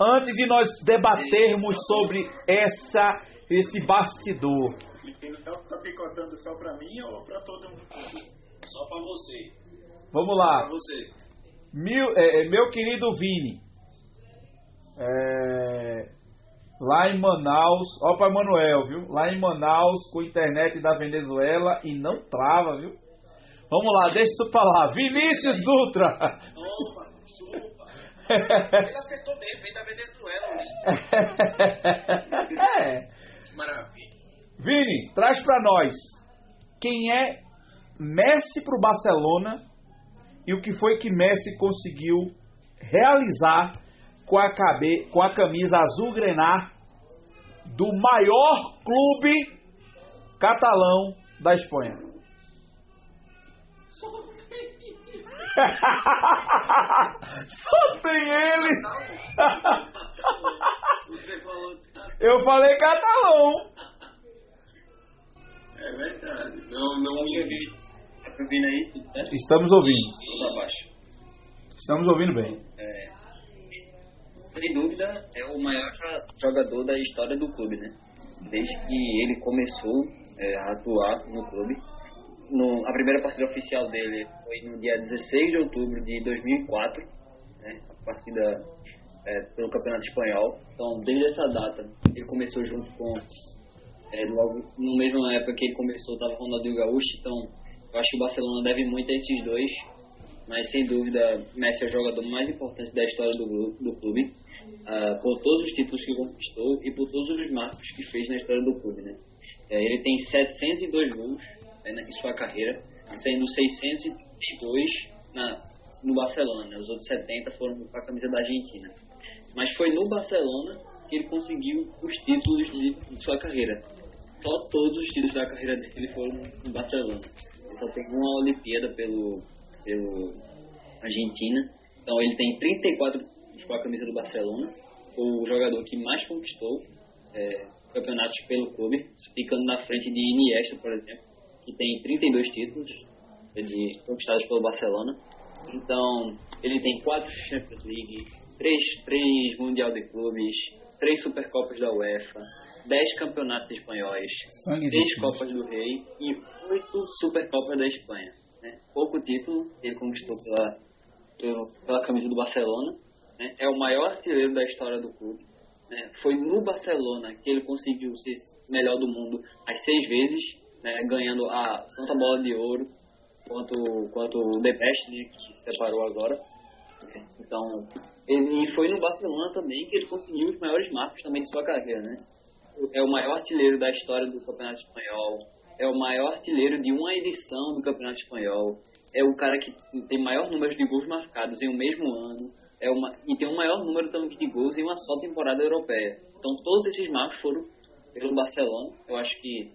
antes de nós debatermos sobre essa esse bastidor, tá, tá picotando só pra mim ou pra todo mundo? Só pra você. Vamos lá. Você. Meu, é, é, meu querido Vini. É, lá em Manaus, ó para Manuel, viu? Lá em Manaus, com internet da Venezuela e não trava, viu? Vamos lá, deixa isso pra lá. Vinícius Dutra. Chupa. Ele acertou bem, veio da Venezuela. é. Maravilha. Vini, traz para nós quem é Messi para o Barcelona e o que foi que Messi conseguiu realizar com a, cabe, com a camisa azul grenar do maior clube catalão da Espanha. Só tem ele. Eu falei catalão. É verdade. Não, não me ouvi. Tá ouvindo aí? Certo? Estamos ouvindo. abaixo. Estamos ouvindo bem. É, sem dúvida, é o maior jogador da história do clube, né? Desde que ele começou é, a atuar no clube. No, a primeira partida oficial dele foi no dia 16 de outubro de 2004, né? A partida é, pelo Campeonato Espanhol. Então, desde essa data, ele começou junto com é, logo no mesmo época que ele começou, estava com o Ronaldinho Gaúcho, então eu acho que o Barcelona deve muito a esses dois, mas sem dúvida Messi é o jogador mais importante da história do, do clube, uh, por todos os títulos que conquistou e por todos os marcos que fez na história do clube. Né? É, ele tem 702 gols né, em sua carreira, sendo 602 na, no Barcelona, né? os outros 70 foram com a camisa da Argentina. Mas foi no Barcelona que ele conseguiu os títulos de, de sua carreira só todos os títulos da carreira dele foram no Barcelona. Ele só tem uma Olimpíada pelo, pelo Argentina. Então ele tem 34 títulos com a camisa do Barcelona, o jogador que mais conquistou é, campeonatos pelo clube, ficando na frente de Iniesta, por exemplo, que tem 32 títulos de, conquistados pelo Barcelona. Então, ele tem quatro Champions League, três, três Mundial de Clubes, três Supercopas da UEFA, dez campeonatos espanhóis, seis Copas do Rei e oito Supercopas da Espanha. Né? Pouco título ele conquistou pela, pela, camisa do Barcelona. Né? É o maior artilheiro da história do clube. Né? Foi no Barcelona que ele conseguiu ser melhor do mundo as seis vezes, né? ganhando a, tanto a bola de ouro quanto, quanto o The Best, né? que se separou agora. Então, ele, e foi no Barcelona também que ele conseguiu os maiores marcos também de sua carreira, né? É o maior artilheiro da história do Campeonato Espanhol, é o maior artilheiro de uma edição do Campeonato Espanhol, é o cara que tem maior número de gols marcados em um mesmo ano, é uma, e tem o maior número também de gols em uma só temporada europeia. Então todos esses marcos foram pelo Barcelona. Eu acho que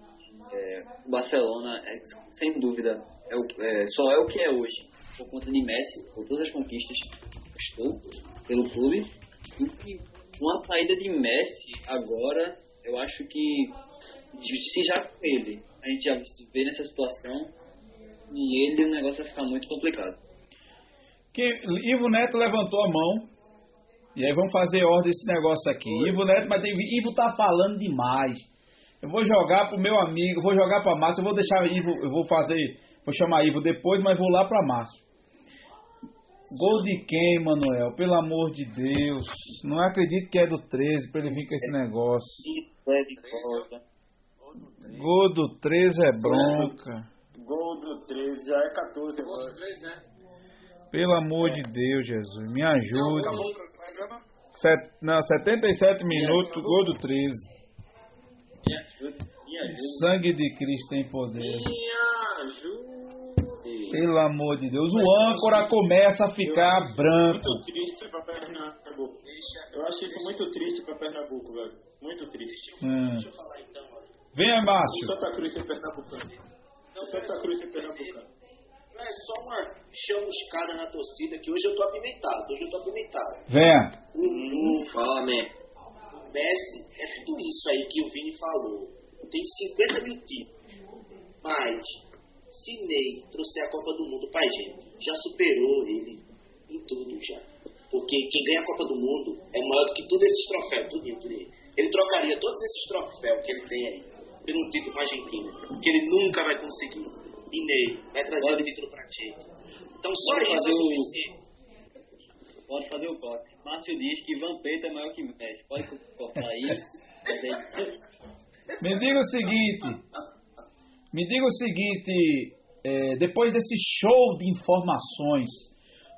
é, o Barcelona, é, sem dúvida, é o, é, só é o que é hoje por conta de Messi, por todas as conquistas que estou pelo clube. E com a saída de Messi agora, eu acho que se já com ele a gente já se vê nessa situação, e ele o negócio vai ficar muito complicado. Que, Ivo Neto levantou a mão. E aí vamos fazer ordem desse negócio aqui. Oi. Ivo Neto, mas tem, Ivo tá falando demais. Eu vou jogar pro meu amigo, vou jogar pra Márcio, eu vou deixar Ivo, eu vou fazer, vou chamar Ivo depois, mas vou lá pra Márcio. Gol de quem, Manuel? Pelo amor de Deus. Não acredito que é do 13 pra ele vir com esse negócio. Gol do 13 é bronca. Gol do 13 já é 14 agora. Gol do 13, é. Pelo amor de Deus, Jesus, me ajude. Set, não, 77 minutos, gol do 13. Me ajude, me ajude. Sangue de Cristo tem poder. Me ajude. Pelo amor de Deus, o âncora começa a ficar branco. Muito triste pra Pernambuco. Eu acho isso muito triste pra Pernambuco, velho. Muito triste. Hum. Deixa eu falar então, mano. Venha, Márcio. Santa Cruz em Pernambucano. Santa Cruz em Pernambucano. Não é só uma chamuscada na torcida que hoje eu tô apimentado. Hoje eu tô apimentado. Venha. Uhum. Fala, man. O Messi é tudo isso aí que o Vini falou. Tem 50 mil títulos. Mas se Ney trouxer a Copa do Mundo pra gente, já superou ele em tudo já. Porque quem ganha a Copa do Mundo é maior do que todos esses troféus, tudo ele. Ele trocaria todos esses troféus que ele tem aí pelo título argentino, que ele nunca vai conseguir. E Ney vai trazer Pode. o título pra gente. Então só Pode isso é suficiente. Pode fazer o corte. Márcio diz que Vampeta é maior que Messi. Pode cortar aí. Me diga o seguinte. Me diga o seguinte, é, depois desse show de informações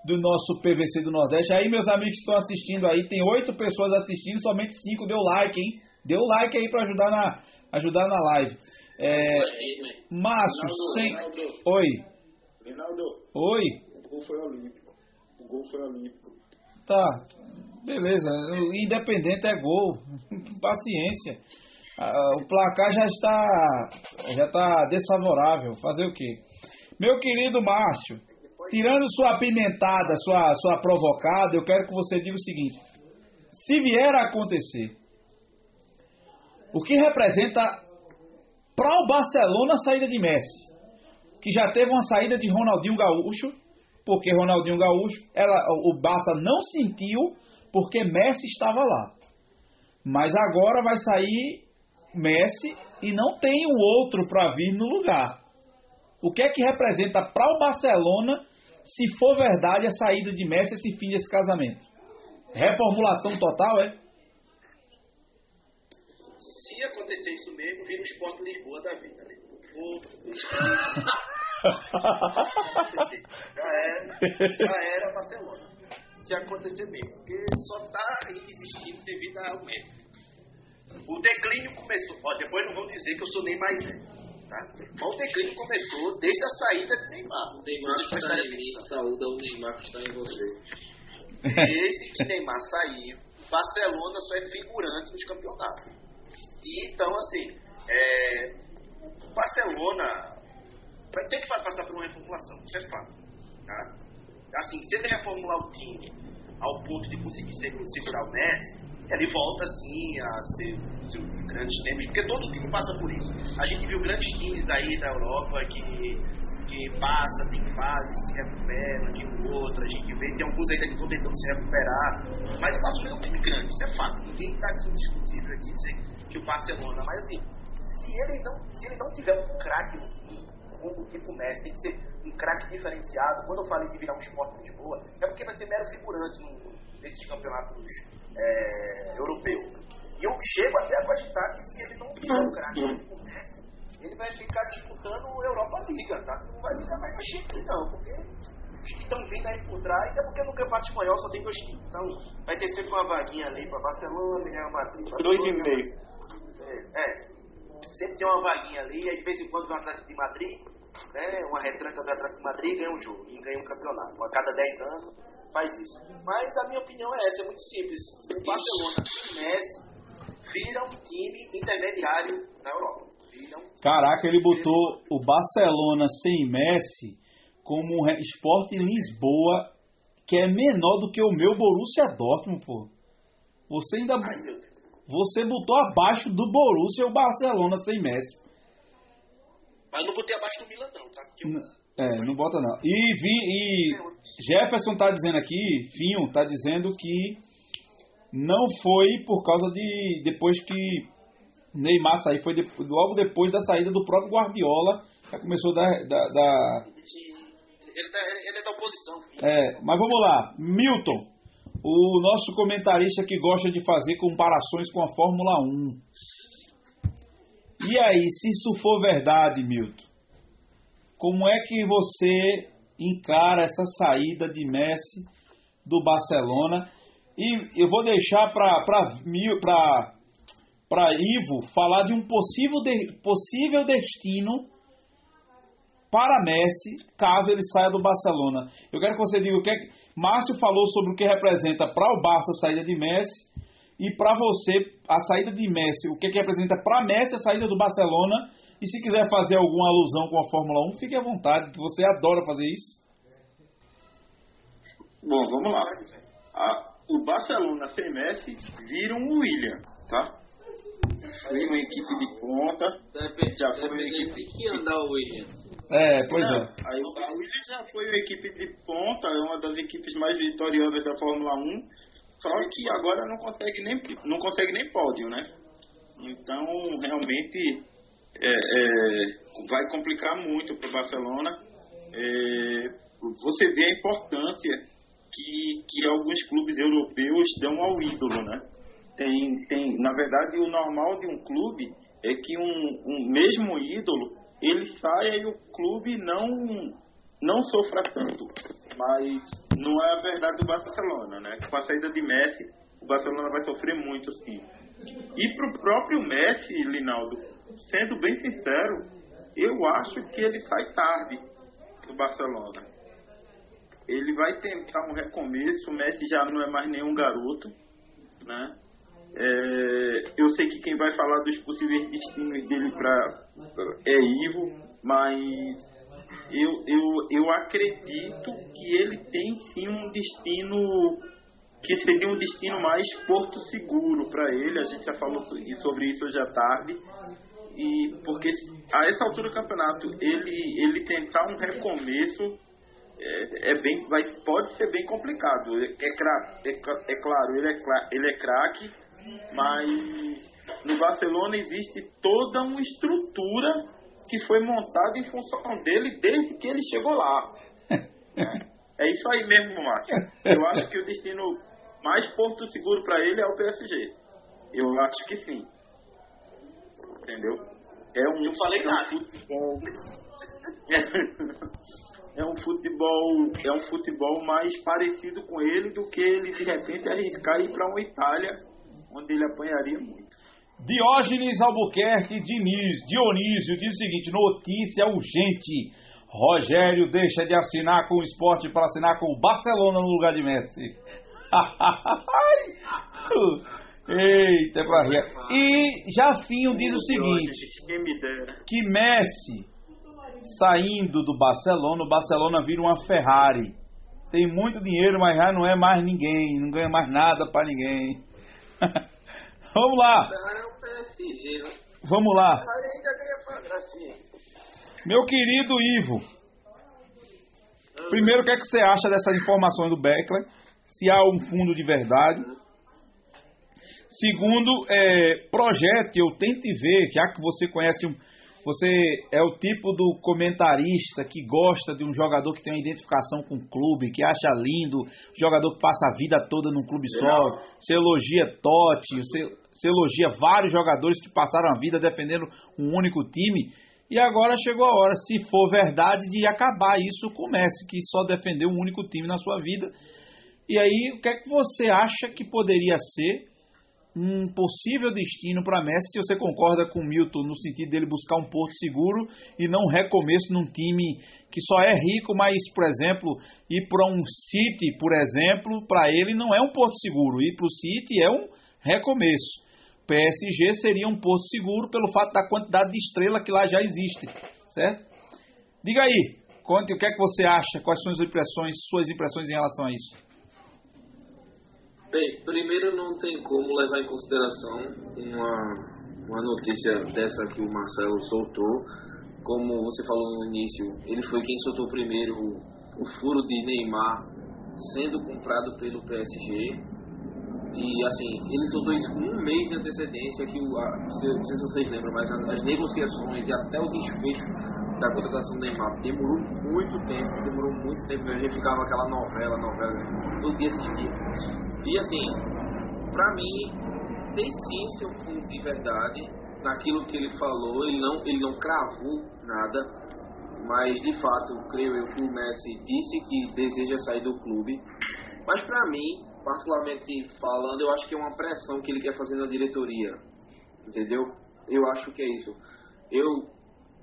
do nosso PVC do Nordeste, aí meus amigos que estão assistindo aí, tem oito pessoas assistindo, somente cinco deu like, hein? Deu like aí para ajudar na, ajudar na live. É, Márcio, sem... Oi. Reinaldo. Oi. O gol foi olímpico. O gol foi olímpico. Tá. Beleza. Independente é gol. Paciência. Ah, o placar já está já está desfavorável. Fazer o quê? Meu querido Márcio, tirando sua apimentada, sua, sua provocada, eu quero que você diga o seguinte: se vier a acontecer, o que representa para o Barcelona a saída de Messi? Que já teve uma saída de Ronaldinho Gaúcho, porque Ronaldinho Gaúcho, ela, o Barça não sentiu porque Messi estava lá. Mas agora vai sair Messi e não tem um outro para vir no lugar. O que é que representa para o Barcelona se for verdade a saída de Messi esse fim desse casamento? Reformulação total, é? Se acontecer isso mesmo, vira o Sport Lisboa da vida, né? Já era, já era Barcelona. Se acontecer mesmo, porque só está existindo devido ao Messi. O declínio começou. Ó, depois não vão dizer que eu sou nem mais velho. Tá? Mas o declínio começou desde a saída de Neymar. O Neymar está em mim, saúde o Neymar que está em você. Desde que Neymar saiu, Barcelona só é figurante nos campeonatos. E então, assim, é, o Barcelona vai ter que passar por uma reformulação, isso é fato. Tá? Assim, se ele reformular o time, ao ponto de conseguir segurar o Messi, ele volta sim a ser, ser grandes times, porque todo time passa por isso. A gente viu grandes times aí da Europa que, que passa, tem fase, se recupera de um outro, a gente vê, tem alguns ainda que estão tentando se recuperar, mas o Barcelona é um time grande, isso é fato. Ninguém está aqui discutível aqui dizer que o Barcelona, mas assim, se ele não, se ele não tiver um craque como tipo Messi, tem que ser um craque diferenciado. Quando eu falei de virar um esporte de boa, é porque vai ser mero figurante nesses campeonatos é, europeu. E eu chego até a cogitar que se ele não um craque como Messi, ele vai ficar disputando a Europa Liga, tá? Não vai ficar mais na Champions não, porque os que estão vindo aí por trás é porque no Campeonato Espanhol só tem dois times. Então vai ter sempre uma vaguinha ali para Barcelona e Real Madrid. Dois e meio. É, é, sempre tem uma vaguinha ali, aí de vez em quando o Atlético de Madrid, né, uma retranca do Atlético de Madrid ganha um jogo e ganha um campeonato. A cada 10 anos faz isso. Mas a minha opinião é essa, é muito simples. O Barcelona e Messi viram um time intermediário na Europa. Caraca, ele botou o Barcelona sem Messi como um esporte em Lisboa que é menor do que o meu Borussia Dortmund, pô. Você ainda Ai, você botou abaixo do Borussia o Barcelona sem Messi. Mas eu não botei abaixo do Milan não, tá? Porque É, não bota não. E vi e Jefferson tá dizendo aqui, Finho tá dizendo que não foi por causa de depois que Neymar saiu, foi de- logo depois da saída do próprio Guardiola, já começou da, da, da ele, tá, ele, ele é da oposição. filho. É, mas vamos lá. Milton, o nosso comentarista que gosta de fazer comparações com a Fórmula 1. E aí, se isso for verdade, Milton, como é que você encara essa saída de Messi do Barcelona? E eu vou deixar para Ivo falar de um possível, de- possível destino para Messi, caso ele saia do Barcelona. Eu quero que você diga o que é. Márcio falou sobre o que representa para o Barça a saída de Messi e para você a saída de Messi, o que, é que representa para Messi a saída do Barcelona. E se quiser fazer alguma alusão com a Fórmula 1, fique à vontade, que você adora fazer isso. Bom, vamos lá. A- o Barcelona sem Messi vira um William, tá? Foi uma equipe de ponta. Já foi uma equipe de que andar o William. É, pois Não, é. Aí o a Williams já foi uma equipe de ponta, é uma das equipes mais vitoriosas da Fórmula 1, só que agora não consegue nem, não consegue nem pódio, né? Então, realmente, é, é, vai complicar muito para o Barcelona. É, você vê a importância que, que alguns clubes europeus dão ao ídolo, né? Tem, tem, na verdade, o normal de um clube é que um, um mesmo ídolo ele saia e o clube não não sofra tanto. Mas não é a verdade do Barcelona, né? Com a saída de Messi, o Barcelona vai sofrer muito, sim. E pro próprio Messi, Linaldo, sendo bem sincero, eu acho que ele sai tarde do Barcelona. Ele vai tentar um recomeço, o Messi já não é mais nenhum garoto, né? É, eu sei que quem vai falar dos possíveis destinos dele pra, é Ivo, mas eu, eu, eu acredito que ele tem sim um destino que seria um destino mais porto seguro para ele. A gente já falou so- sobre isso hoje à tarde. E porque a essa altura do campeonato ele, ele tentar um recomeço é, é bem, vai, pode ser bem complicado. É, cra- é, é claro, ele é, ele é craque, mas no Barcelona existe toda uma estrutura que foi montada em função dele desde que ele chegou lá. É isso aí mesmo, Márcio. Eu acho que o destino mais porto seguro para ele é o PSG. Eu acho que sim. Entendeu? É um, Eu falei é um futebol. É um futebol, é um futebol mais parecido com ele do que ele de repente arriscar ir para uma Itália, onde ele apanharia muito. Diógenes Albuquerque Diniz, Dionísio diz o seguinte: notícia urgente. Rogério deixa de assinar com o esporte para assinar com o Barcelona no lugar de Messi. Eita, é pra rir. E Jafinho diz o seguinte: que Messi saindo do Barcelona, o Barcelona vira uma Ferrari. tem muito dinheiro, mas já não é mais ninguém, não ganha mais nada para ninguém. Vamos lá. Vamos lá. Meu querido Ivo, primeiro o que, é que você acha dessas informações do Beckler? Se há um fundo de verdade. Segundo, é, projete ou tente ver, já que você conhece um, você é o tipo do comentarista que gosta de um jogador que tem uma identificação com o clube, que acha lindo, jogador que passa a vida toda num clube só. Você elogia Totti, você, você elogia vários jogadores que passaram a vida defendendo um único time. E agora chegou a hora, se for verdade, de acabar isso com o Messi, que só defendeu um único time na sua vida. E aí, o que é que você acha que poderia ser um possível destino para Messi, se você concorda com o Milton no sentido dele buscar um porto seguro e não um recomeço num time que só é rico, mas, por exemplo, ir para um City, por exemplo, para ele não é um porto seguro. Ir para o City é um recomeço. PSG seria um porto seguro pelo fato da quantidade de estrela que lá já existe, certo? Diga aí, conte o que é que você acha, quais são as impressões, suas impressões em relação a isso. Bem, primeiro não tem como levar em consideração uma, uma notícia dessa que o Marcelo soltou. Como você falou no início, ele foi quem soltou primeiro o, o furo de Neymar sendo comprado pelo PSG. E assim, ele soltou isso com um mês de antecedência, que o, a, não sei se vocês lembram, mas as negociações e até o desfecho da contratação do Neymar demorou muito tempo, demorou muito tempo, a gente ficava aquela novela, novela, todo dia assistia. E assim, para mim, tem sim seu fundo de verdade naquilo que ele falou, ele não, ele não cravou nada, mas de fato, creio eu que o Messi disse que deseja sair do clube. Mas para mim, particularmente falando, eu acho que é uma pressão que ele quer fazer na diretoria. Entendeu? Eu acho que é isso. Eu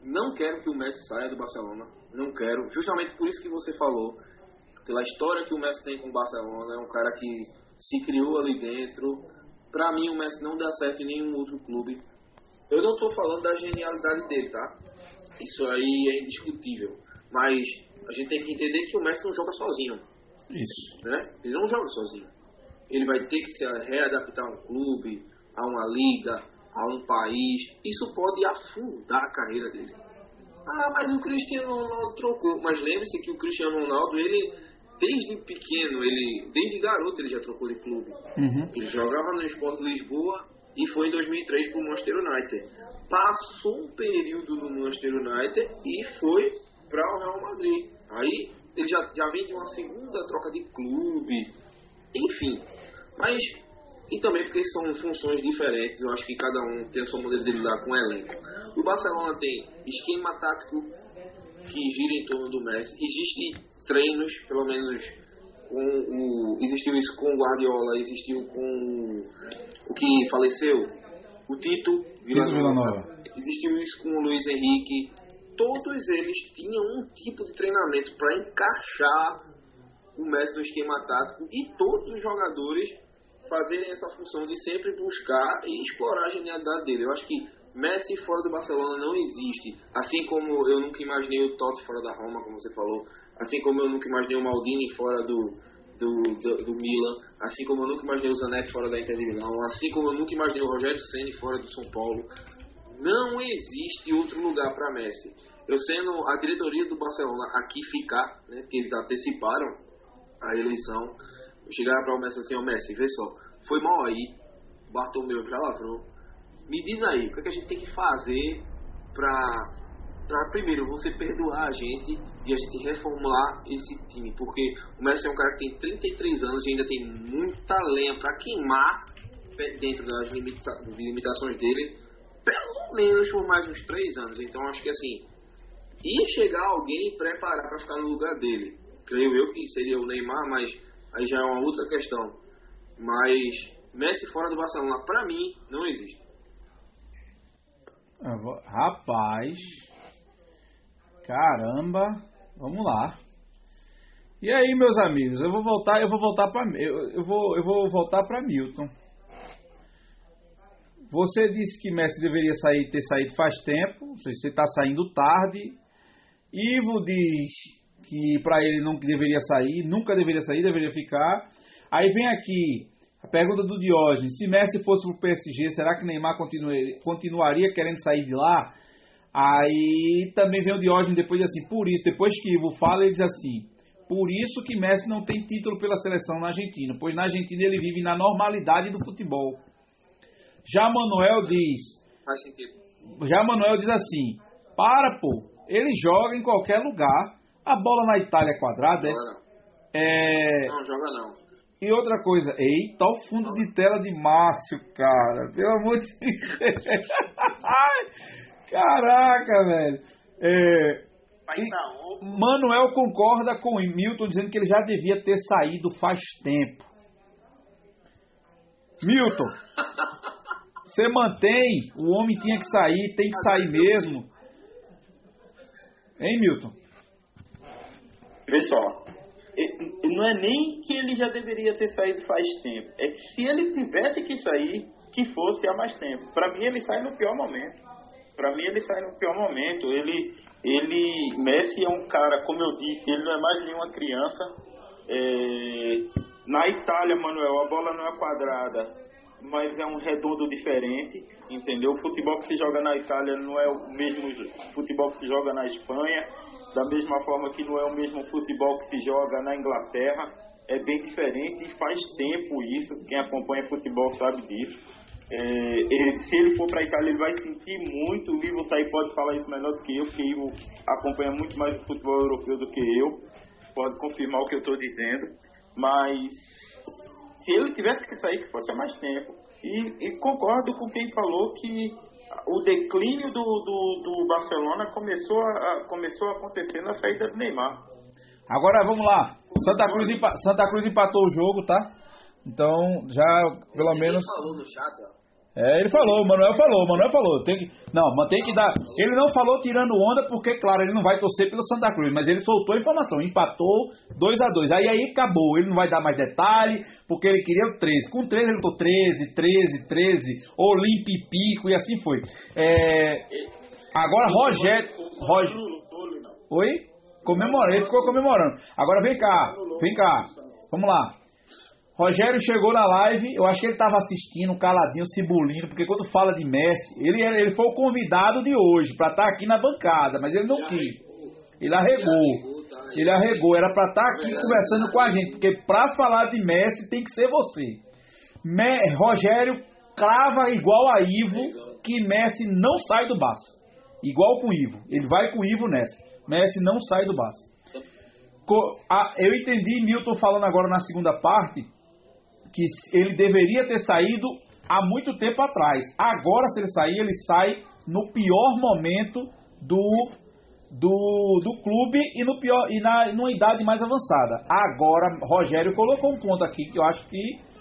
não quero que o Messi saia do Barcelona. Não quero. Justamente por isso que você falou. Pela história que o Messi tem com o Barcelona. É um cara que se criou ali dentro. Para mim, o Messi não dá certo em nenhum outro clube. Eu não estou falando da genialidade dele, tá? Isso aí é indiscutível. Mas a gente tem que entender que o Messi não joga sozinho. Isso. Né? Ele não joga sozinho. Ele vai ter que se readaptar a um clube, a uma liga, a um país. Isso pode afundar a carreira dele. Ah, mas o Cristiano Ronaldo trocou. Mas lembre-se que o Cristiano Ronaldo, ele desde pequeno, ele, desde garoto, ele já trocou de clube. Uhum. Ele jogava no Sport Lisboa e foi em 2003 para o Manchester United. Passou um período no Manchester United e foi para o Real Madrid. Aí ele já, já vem de uma segunda troca de clube. Enfim, mas. E também porque são funções diferentes, eu acho que cada um tem a sua maneira de lidar com o elenco. O Barcelona tem esquema tático que gira em torno do Messi. Existe treinos, pelo menos com o, existiu isso com o Guardiola, existiu com o que faleceu, o Tito Villanova. Existiu isso com o Luiz Henrique. Todos eles tinham um tipo de treinamento para encaixar o Messi no esquema tático e todos os jogadores fazerem essa função de sempre buscar e explorar a genialidade dele. Eu acho que Messi fora do Barcelona não existe. Assim como eu nunca imaginei o Totti fora da Roma, como você falou. Assim como eu nunca imaginei o Maldini fora do, do, do, do Milan. Assim como eu nunca imaginei o Zanetti fora da Inter de Milão. Assim como eu nunca imaginei o Rogério Ceni fora do São Paulo. Não existe outro lugar para Messi. Eu sendo a diretoria do Barcelona aqui ficar, né, porque eles anteciparam a eleição, chegar para o Messi assim, ó oh, Messi, vê só, foi mal aí, Bartomeu já lavrou, me diz aí, o que, é que a gente tem que fazer para primeiro você perdoar a gente e a gente reformular esse time, porque o Messi é um cara que tem 33 anos e ainda tem muita lenha para queimar dentro das limita limitações dele, pelo menos por mais uns 3 anos. Então acho que assim, ia chegar alguém e preparar para ficar no lugar dele. Creio eu que seria o Neymar, mas aí já é uma outra questão. Mas Messi fora do Barcelona, para mim, não existe. Rapaz, caramba, vamos lá. E aí, meus amigos, eu vou voltar, eu vou voltar para eu, eu vou eu vou voltar para Milton. Você disse que Messi deveria sair, ter saído faz tempo, você está saindo tarde. Ivo diz que para ele não deveria sair, nunca deveria sair, deveria ficar. Aí vem aqui a pergunta do Diógenes: se Messi fosse pro PSG, será que Neymar continuaria querendo sair de lá? Aí também vem o Diógenes depois assim, por isso, depois que Ivo fala, ele diz assim: por isso que Messi não tem título pela seleção na Argentina, pois na Argentina ele vive na normalidade do futebol. Já Manuel diz. Faz sentido. Já Manuel diz assim: para, pô, ele joga em qualquer lugar. A bola na Itália é quadrada, não. é. Não, joga não. E outra coisa, eita, o fundo de tela de Márcio, cara. Pelo amor de Deus. Caraca, velho. É, E- um. Manuel concorda com o Milton dizendo que ele já devia ter saído faz tempo. Milton, você mantém, o homem tinha que sair, tem que sair mesmo. Hein, Milton? Vê só, não é nem que ele já deveria ter saído faz tempo, é que se ele tivesse que sair, que fosse há mais tempo. Para mim ele sai no pior momento. Para mim ele sai no pior momento. Ele, ele, Messi é um cara, como eu disse, ele não é mais nenhuma criança. É, na Itália, Manuel, a bola não é quadrada, mas é um redondo diferente, entendeu? O futebol que se joga na Itália não é o mesmo futebol que se joga na Espanha, da mesma forma que não é o mesmo futebol que se joga na Inglaterra. É bem diferente e faz tempo isso. Quem acompanha futebol sabe disso. É, ele- se ele for para a Itália, ele vai sentir muito. O Ivo tá aí, pode falar isso melhor do que eu, porque o Ivo acompanha muito mais o futebol europeu do que eu. Pode confirmar o que eu estou dizendo. Mas se ele tivesse que sair, que fosse há mais tempo. E, e concordo com quem falou que o declínio do, do, do Barcelona começou a, começou a acontecer na saída do Neymar. Agora vamos lá. Santa Cruz, empa- Santa Cruz empatou o jogo, tá? Então, já pelo menos. falou no chat, ó. É, ele falou, o Manuel falou, o Manuel falou. Tem que, não, tem que dar. Ele não falou tirando onda, porque, claro, ele não vai torcer pelo Santa Cruz, mas ele soltou a informação, empatou 2 a 2 Aí aí acabou, ele não vai dar mais detalhe, porque ele queria o 13. Com 13 ele botou 13, 13, 13, Olimpo e Pico, e assim foi. É, agora, Rogério. Rog, Oi? Comemorei, ele ficou comemorando. Agora vem cá, vem cá. Vamos lá. Rogério chegou na live, eu acho que ele estava assistindo, caladinho, cibulindo, porque quando fala de Messi, ele, era- ele foi o convidado de hoje para estar aqui na bancada, mas ele não quis. Ele arregou. tá? Ele arregou, era para estar aqui conversando com a gente, porque para falar de Messi tem que ser você. Me- Rogério crava igual a Ivo que Messi não sai do Barça. Igual com o Ivo. Ele vai com o Ivo nessa. Messi não sai do Barça. Co- a- eu entendi Milton falando agora na segunda parte que ele deveria ter saído há muito tempo atrás. Agora, se ele sair, ele sai no pior momento do, do, do clube e, no pior, e na, numa idade mais avançada. Agora, Rogério colocou um ponto aqui que eu acho que.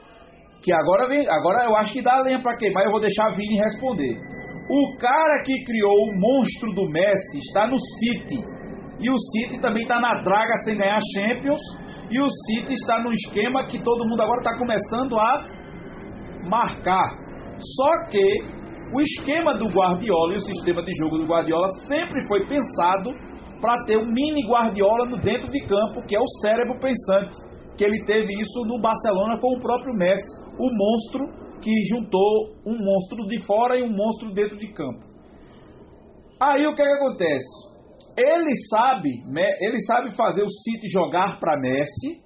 Que agora vem. Agora eu acho que dá lenha pra queimar. Eu vou deixar a Vini responder. O cara que criou o monstro do Messi está no City. E o City também está na draga sem ganhar Champions. E o City está no esquema que todo mundo agora está começando a marcar. Só que o esquema do Guardiola e o sistema de jogo do Guardiola sempre foi pensado para ter um mini Guardiola no dentro de campo, que é o cérebro pensante. Que ele teve isso no Barcelona com o próprio Messi, o monstro que juntou um monstro de fora e um monstro dentro de campo. Aí o que, é que acontece? Ele sabe, Me- ele sabe fazer o City jogar para Messi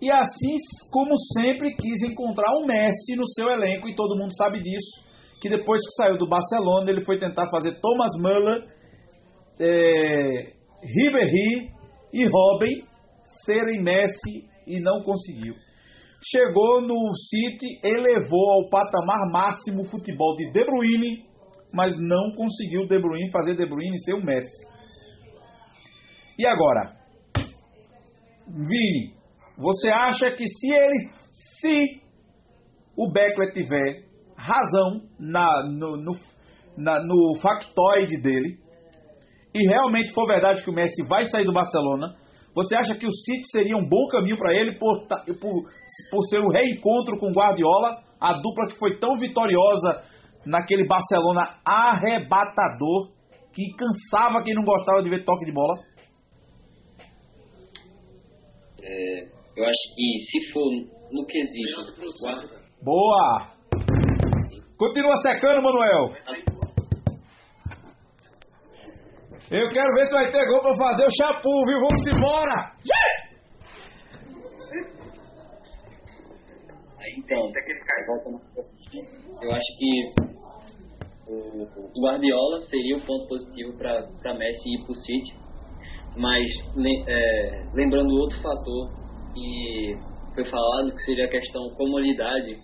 e assim como sempre quis encontrar um Messi no seu elenco e todo mundo sabe disso, que depois que saiu do Barcelona ele foi tentar fazer Thomas Müller, é, Ribéry e Robin serem Messi e não conseguiu. Chegou no City, elevou ao patamar máximo o futebol de De Bruyne, mas não conseguiu De Bruyne fazer De Bruyne ser o Messi. E agora, Vini, você acha que se ele, se o Beckler tiver razão na, no, no, na- no factoide dele, e realmente for verdade que o Messi vai sair do Barcelona, você acha que o City seria um bom caminho para ele por, por, por ser o reencontro com Guardiola, a dupla que foi tão vitoriosa naquele Barcelona arrebatador que cansava quem não gostava de ver toque de bola? Eu acho que se for no quesito. Boa! Continua secando, Manuel. Eu quero ver se vai ter gol pra fazer o chapu, viu? Vamos embora! Aí então, eu acho que o, Guardiola seria o ponto positivo para Messi ir para o City, mas é, lembrando outro fator que foi falado que seria a questão comodidade,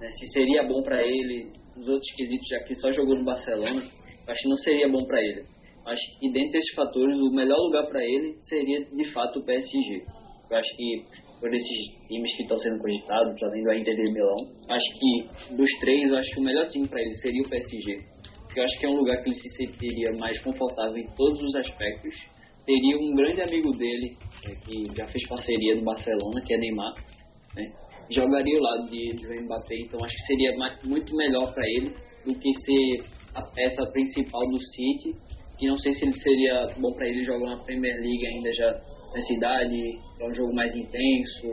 né, se seria bom para ele, nos outros quesitos, já que só jogou no Barcelona, acho que não seria bom para ele. Acho que dentre esses fatores, o melhor lugar para ele seria de fato o PSG. Eu acho que por esses times que estão sendo cogitados, além do Inter de Milão, acho que dos três, eu acho que o melhor time para ele seria o PSG. Porque eu acho que é um lugar que ele se sentiria mais confortável em todos os aspectos. Teria um grande amigo dele, é, que já fez parceria no Barcelona, que é Neymar, né? jogaria ao lado de, de Mbappé, então acho que seria mais, muito melhor para ele do que ser a peça principal do City, que não sei se ele seria bom para ele jogar na Premier League ainda já nessa idade, é um jogo mais intenso,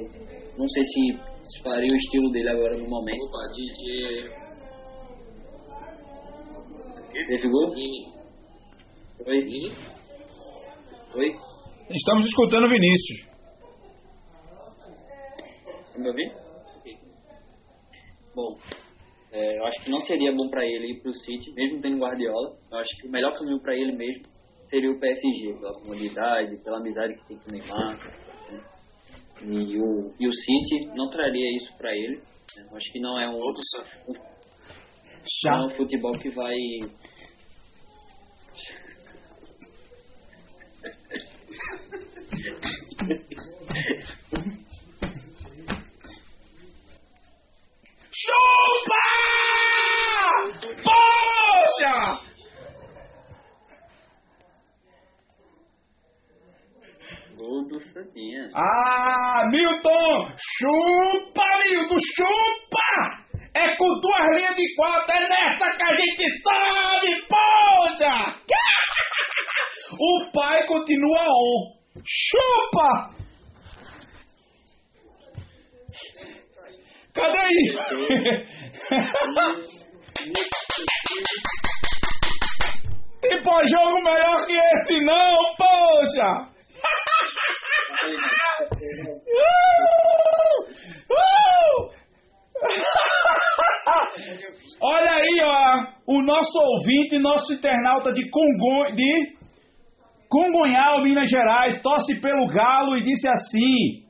não sei se, se faria o estilo dele agora no momento. Opa, DJ... Teve gol? Oi? Oi? Estamos escutando o Vinícius. Tá me ouvindo? Bom, é, eu acho que não seria bom para ele ir para o City, mesmo tendo Guardiola. Eu acho que o melhor caminho para ele mesmo seria o PSG, pela comunidade, pela amizade que tem com o Neymar. Né? E, o, e o City não traria isso para ele. Né? Eu acho que não é um, um, não é um futebol que vai Chupa! Poxa! Gol do Santinha. Ah, Milton! Chupa, Milton, chupa! É com duas linhas de quatro, é nessa que a gente sabe, poxa! O pai continua on. Chupa! Cadê isso? Tem pós-jogo melhor que esse não, poxa! Uh! Uh! Olha aí, ó, o nosso ouvinte, nosso internauta de Congon, de Congonhal, Minas Gerais, torce pelo Galo e disse assim: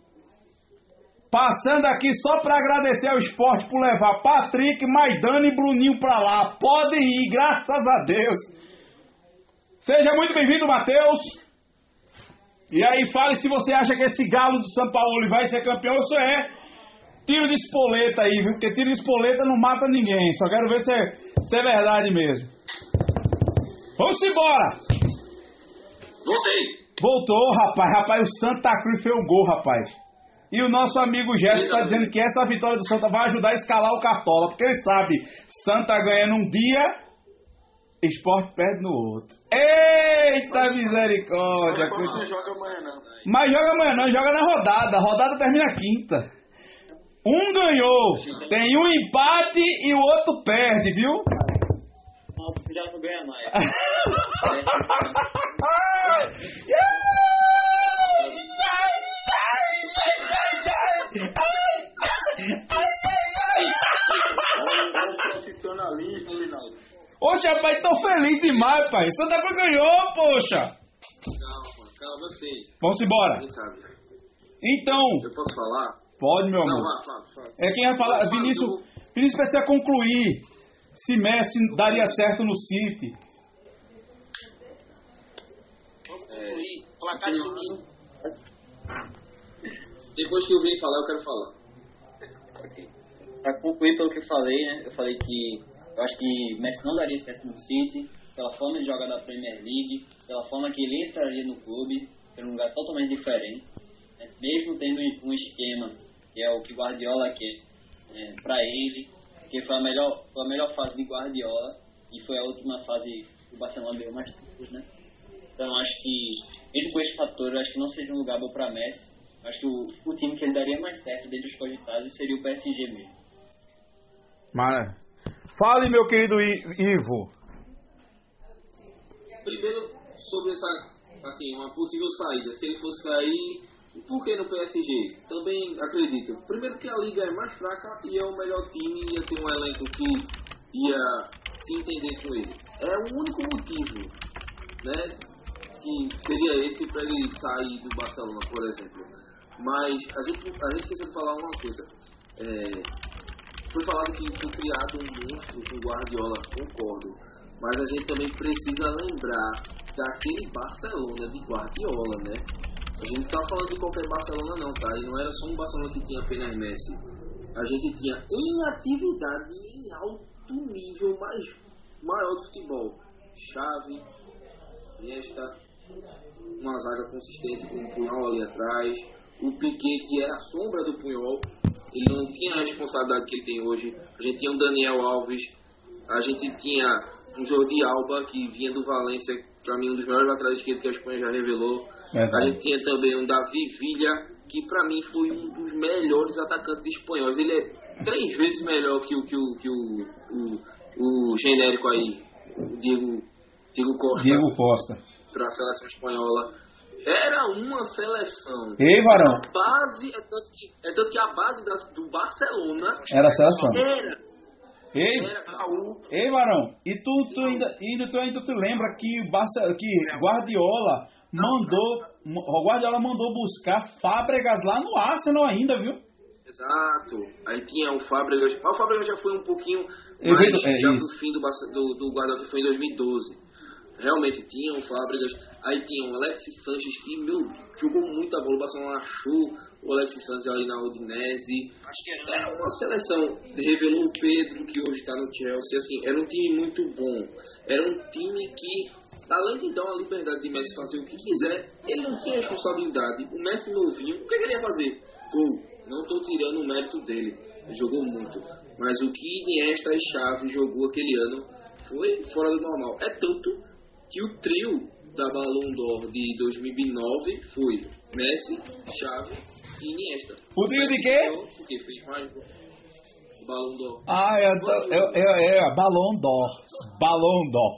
Passando aqui só para agradecer ao esporte por levar Patrick, Maidana e Bruninho para lá. Podem ir, graças a Deus. Seja muito bem-vindo, Matheus. E aí, fale se você acha que esse galo do São Paulo vai ser campeão ou se é tiro de espoleta aí, viu? Porque tiro de espoleta não mata ninguém. Só quero ver se é, se é verdade mesmo. Vamos embora! Voltei. Voltou, rapaz. Rapaz, o Santa Cruz fez um gol, rapaz. E o nosso amigo Gerson está dizendo que essa vitória do Santa vai ajudar a escalar o Cartola, porque ele sabe, Santa ganha num dia, esporte perde no outro. Eita misericórdia! Mas não joga amanhã não. Mas joga amanhã não, joga na rodada. A rodada termina quinta. Um ganhou, tem um empate e o outro perde, viu? Não, já não ganha mais. Profissionalismo, Linaldo. Oxe, rapaz, tô feliz demais, pai. Santa Cruz ganhou, poxa. Calma, calma, eu sei. Vamos embora. Então, Eu posso falar? pode, meu Não, amor. vá, fala, fala. É quem vai falar. Vinícius, Vinícius precisa concluir se Messi daria certo no City. Vamos concluir. Placar de domingo. Depois que o Vini falar, eu quero falar. Para concluir pelo que eu falei, né? Eu falei que eu acho que Messi não daria certo no City, pela forma de jogar da Premier League, pela forma que ele entraria no clube, é um lugar totalmente diferente. né? Mesmo tendo um esquema, que é o que Guardiola quer, né, para ele, que foi a, melhor, foi a melhor fase de Guardiola e foi a última fase que o Barcelona deu mais títulos, né? Então acho que, mesmo com esse fator, eu acho que não seja um lugar bom para Messi. Acho que o, o time que ele daria mais certo dentre os cogitados seria o PSG mesmo. Mas, fale, meu querido Ivo. Primeiro, sobre essa, assim, uma possível saída. Se ele fosse sair, por que no PSG? Também acredito. Primeiro que a liga é mais fraca e é o melhor time e ia ter um elenco que ia se entender com ele. É o único motivo, né? Que seria esse para ele sair do Barcelona, por exemplo. Mas a gente, a gente esqueceu de falar uma coisa. É, foi falado que foi criado um monstro com Guardiola, concordo. Mas a gente também precisa lembrar daquele Barcelona de Guardiola, né? A gente não tá falando de qualquer Barcelona não, tá? E não era só um Barcelona que tinha apenas Messi. A gente tinha em atividade em alto nível mais maior do futebol. Chave, Iniesta, uma zaga consistente com o Punhol ali atrás, o Piquet que era a sombra do Punhol, ele não tinha a responsabilidade que ele tem hoje. A gente tinha o Daniel Alves, a gente tinha um Jordi Alba que vinha do Valência, para mim um dos melhores laterais esquerdos que a Espanha já revelou. A gente tinha também um Davi Villa, que para mim foi um dos melhores atacantes espanhóis. Ele é três vezes melhor que o que o, que o, o, o genérico aí, o Diego, Diego Costa. Diego Costa. Para a seleção espanhola. Era uma seleção. Ei, Varão. A base, é tanto que, é tanto que a base das, do Barcelona era a seleção. Era. Ei, Era Raul. ei, Varão, e tu, tu ainda, ainda, tu ainda tu lembra que, Barça, que Guardiola mandou, o Guardiola mandou buscar Fábregas lá no Arsenal ainda, viu? Exato. Aí tinha o Fábregas. O Fábregas já foi um pouquinho mais é já pro fim do, do, do Guardiola, que foi em 2012. Realmente tinha o Fábregas. Aí tinha o Alexis Sanches, que, meu, jogou muita bola. O Barcelona achou o Alexis Sanches ali na Udinese. Acho que era. Era uma seleção. Revelou o Pedro, que hoje está no Chelsea. Assim, era um time muito bom. Era um time que, além de dar uma liberdade de Messi fazer o que quiser, ele não tinha responsabilidade. O Messi novinho, o que, é que ele ia fazer? Gol. Não estou tirando o mérito dele. Ele jogou muito. Mas o que Iniesta e Xavi jogou aquele ano foi fora do normal. É tanto que o trio da Ballon d'Or de 2009 foi Messi, Xavi e Iniesta. O trio de quê? Porque fez mais Ballon d'Or. Ah, é, é, é, é Balão d'Or. Balão d'Or.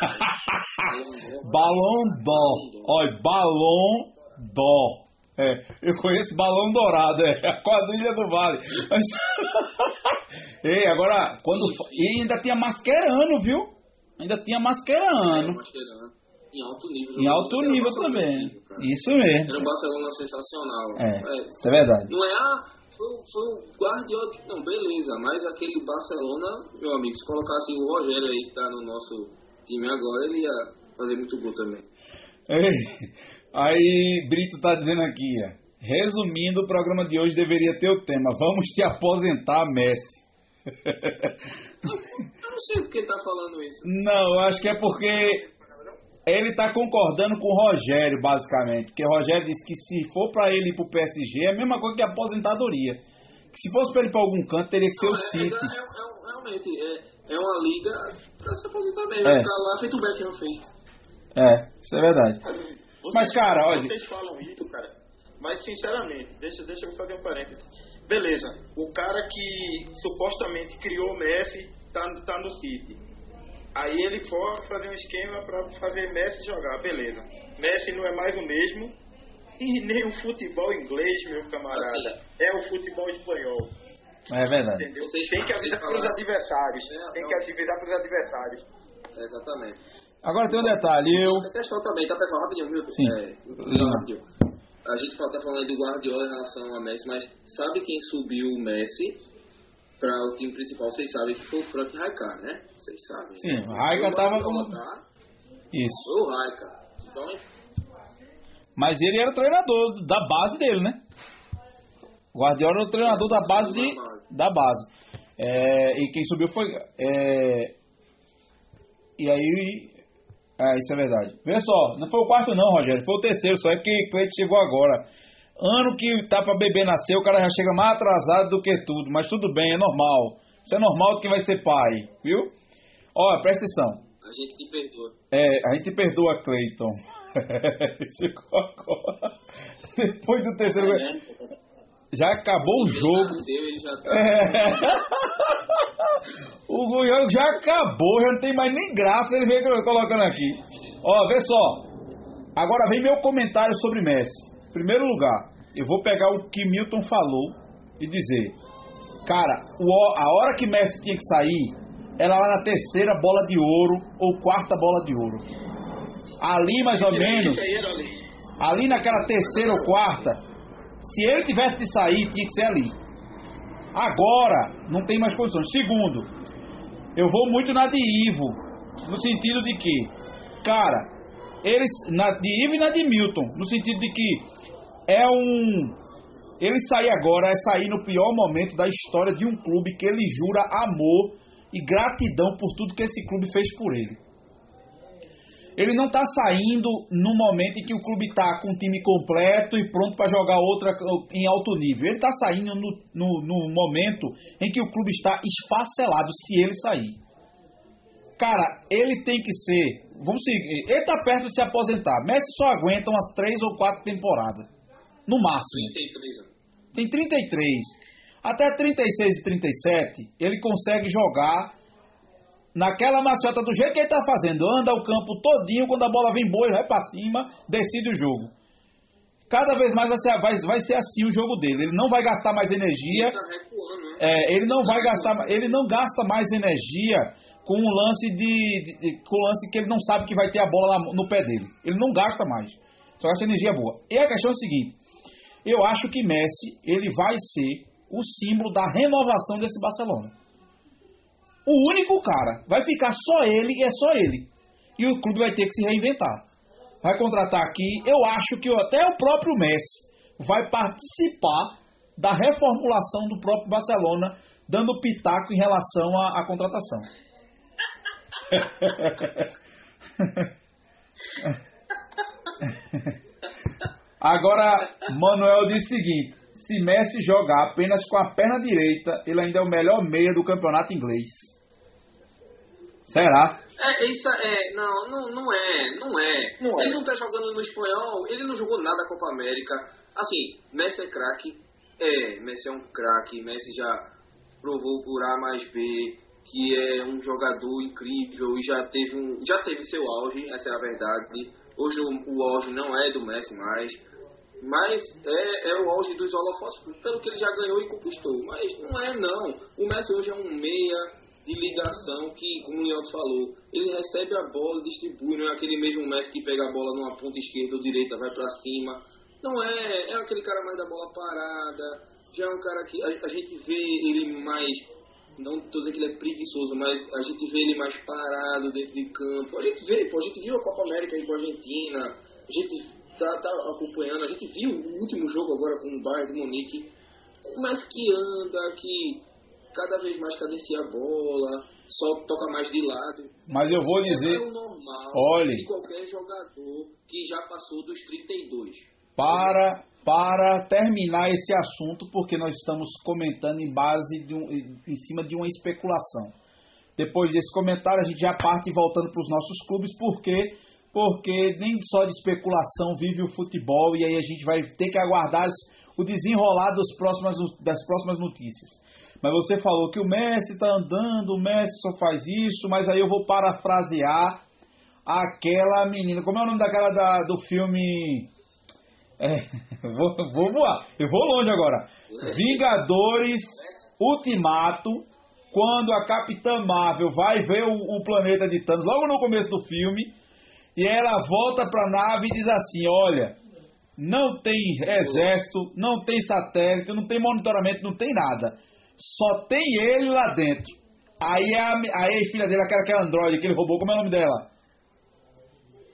Balão d'Or. Olha, Balão d'Or. É, eu conheço Balão Dourado, é a quadrilha do Vale. Mas... Ei, agora, quando. E ainda tinha Mascherano, viu? Ainda tinha Mascherano. Em alto nível. Em alto nível também. Isso mesmo. Era um Barcelona sensacional. É, isso é verdade. Não é, ah, foi, foi o Guardiola. Não, beleza, mas aquele Barcelona, meu amigo, se colocasse o Rogério aí, que tá no nosso time agora, ele ia fazer muito gol também. Ei, aí, Brito tá dizendo aqui, ó. Resumindo, o programa de hoje deveria ter o tema Vamos te aposentar, Messi. Eu não sei por que tá falando isso. Não, eu acho que é porque ele tá concordando com o Rogério, basicamente. Porque o Rogério disse que se for pra ele ir pro PSG, é a mesma coisa que a aposentadoria. Que se fosse pra ele ir pra algum canto, teria que ser o Não, é- City. É, é- é- realmente, é, é uma liga pra se aposentar mesmo. É. Ficar lá, feito o Beckham fez. É, isso é verdade. Vocês- Mas, cara, olha- Vocês falam isso, cara. Mas, sinceramente, deixa, deixa eu fazer um parênteses. Beleza, o cara que supostamente criou o Messi tá, tá no City. Aí ele for fazer um esquema pra fazer Messi jogar, beleza. Messi não é mais o mesmo. E nem o futebol inglês, meu camarada. É o futebol espanhol. É verdade. Entendeu? Vocês- Tem que avisar pros falaram- adversários. Tem que avisar pros adversários. É, exatamente. Agora tem um detalhe, eu. A questão também, tá pessoal, rapidinho, viu? Sim. É, rapidinho. A gente tá falando aí do Guardiola em relação a Messi, mas sabe quem subiu o Messi para o time principal? Vocês sabem que foi o Frank Rijkaard, né? Vocês sabem. Sim, né? o Rijkaard tava Guardiola, com- tá? Isso. Foi o Rijkaard. Então, Mas ele era o treinador da base dele, né? O Guardiola era o treinador da base de, da base. É, e quem subiu foi. é, e aí. É, isso é verdade. Vê só, não foi o quarto não, Rogério. Foi o terceiro, só é que Cleide chegou agora. Ano que tá pra bebê nascer, o cara já chega mais atrasado do que tudo. Mas tudo bem, é normal. Isso é normal de quem vai ser pai, viu? Olha, presta atenção. a gente te perdoa. É, a gente perdoa Cleiton. Chegou agora. Depois do terceiro gol. Já acabou o jogo. Nasceu, já tá. É. o jogo já acabou, já não tem mais nem graça ele vem colocando aqui. Ó, vê só. Agora vem meu comentário sobre Messi. Primeiro lugar, eu vou pegar o que Milton falou e dizer: Cara, a hora que Messi tinha que sair era lá na terceira bola de ouro ou quarta bola de ouro. Ali mais ou menos, ali naquela terceira ou quarta, se ele tivesse de sair, tinha que ser ali. Agora, não tem mais condições. Segundo, eu vou muito na de Ivo, no sentido de que, cara, eles, na de Ivo e na de Milton, no sentido de que é um. Ele sair agora é sair no pior momento da história de um clube que ele jura amor e gratidão por tudo que esse clube fez por ele. Ele não está saindo no momento em que o clube está com o time completo e pronto para jogar outra em alto nível. Ele está saindo no, no, no momento em que o clube está esfacelado se ele sair. Cara, ele tem que ser. Vamos seguir. Ele está perto de se aposentar. Messi só aguenta umas três ou quatro temporadas. No máximo. 33 anos. Tem 33. Até 36 e 37, ele consegue jogar naquela maciota do jeito que ele tá fazendo. Anda o campo todinho, quando a bola vem boa, ele vai pra cima, decide o jogo. Cada vez mais vai ser, vai, vai ser assim o jogo dele. Ele não vai gastar mais energia. Tá né? É, ele não vai gastar, ele não gasta mais energia com um lance de, de- de- com um lance que ele não sabe que vai ter a bola no pé dele. Ele não gasta mais. Só gasta energia boa. E a questão é a seguinte: eu acho que Messi ele vai ser o símbolo da renovação desse Barcelona. O único cara, vai ficar só ele e é só ele. E o clube vai ter que se reinventar. Vai contratar aqui, eu acho que até o próprio Messi vai participar da reformulação do próprio Barcelona, dando pitaco em relação à, à contratação. Agora, Manuel diz o seguinte: se Messi jogar apenas com a perna direita, ele ainda é o melhor meia do campeonato inglês. Será? É, isso é, não, não, não é, não é. Não é. Ele não tá jogando no espanhol, ele não jogou nada na Copa América. Assim, Messi é craque, é, Messi é um craque, Messi já provou por A mais B que é um jogador incrível e já teve um, já teve seu auge, essa é a verdade. Hoje o, o auge não é do Messi mais, mas é, é o auge dos holofotes pelo que ele já ganhou e conquistou. Mas não é não. O Messi hoje é um meia de ligação que, como o Leandro falou, ele recebe a bola, distribui, não é aquele mesmo Messi que pega a bola numa ponta esquerda ou direita, vai pra cima. Não é, é aquele cara mais da bola parada, já é um cara que a, a gente vê ele mais, não tô dizendo que ele é preguiçoso, mas a gente vê ele mais parado dentro de campo. A gente vê, pô, a gente viu a Copa América aí com a Argentina, a gente tá, tá acompanhando, a gente viu o último jogo agora com o Bayern de Munique, mas que anda, que cada vez mais cadencia a bola, só toca mais de lado. Mas eu vou dizer, É o normal olhe. de qualquer jogador que já passou dos 32. para para terminar esse assunto, porque nós estamos comentando em base de um, em cima de uma especulação. Depois desse comentário, a gente já parte voltando para os nossos clubes, porque porque nem só de especulação vive o futebol e aí a gente vai ter que aguardar o desenrolar dos próximas, das próximas notícias. Mas você falou que o Messi está andando, o Messi só faz isso, mas aí eu vou parafrasear aquela menina. Como é o nome daquela da, do filme? É, vou, vou voar. Eu vou longe agora. Vingadores Ultimato. Quando a Capitã Marvel vai ver o, o planeta de Thanos, logo no começo do filme, e ela volta pra nave e diz assim: Olha, não tem exército, não tem satélite, não tem monitoramento, não tem nada. Só tem ele lá dentro. Aí a, a filha dele, aquela, aquela androide que ele roubou, como é o nome dela?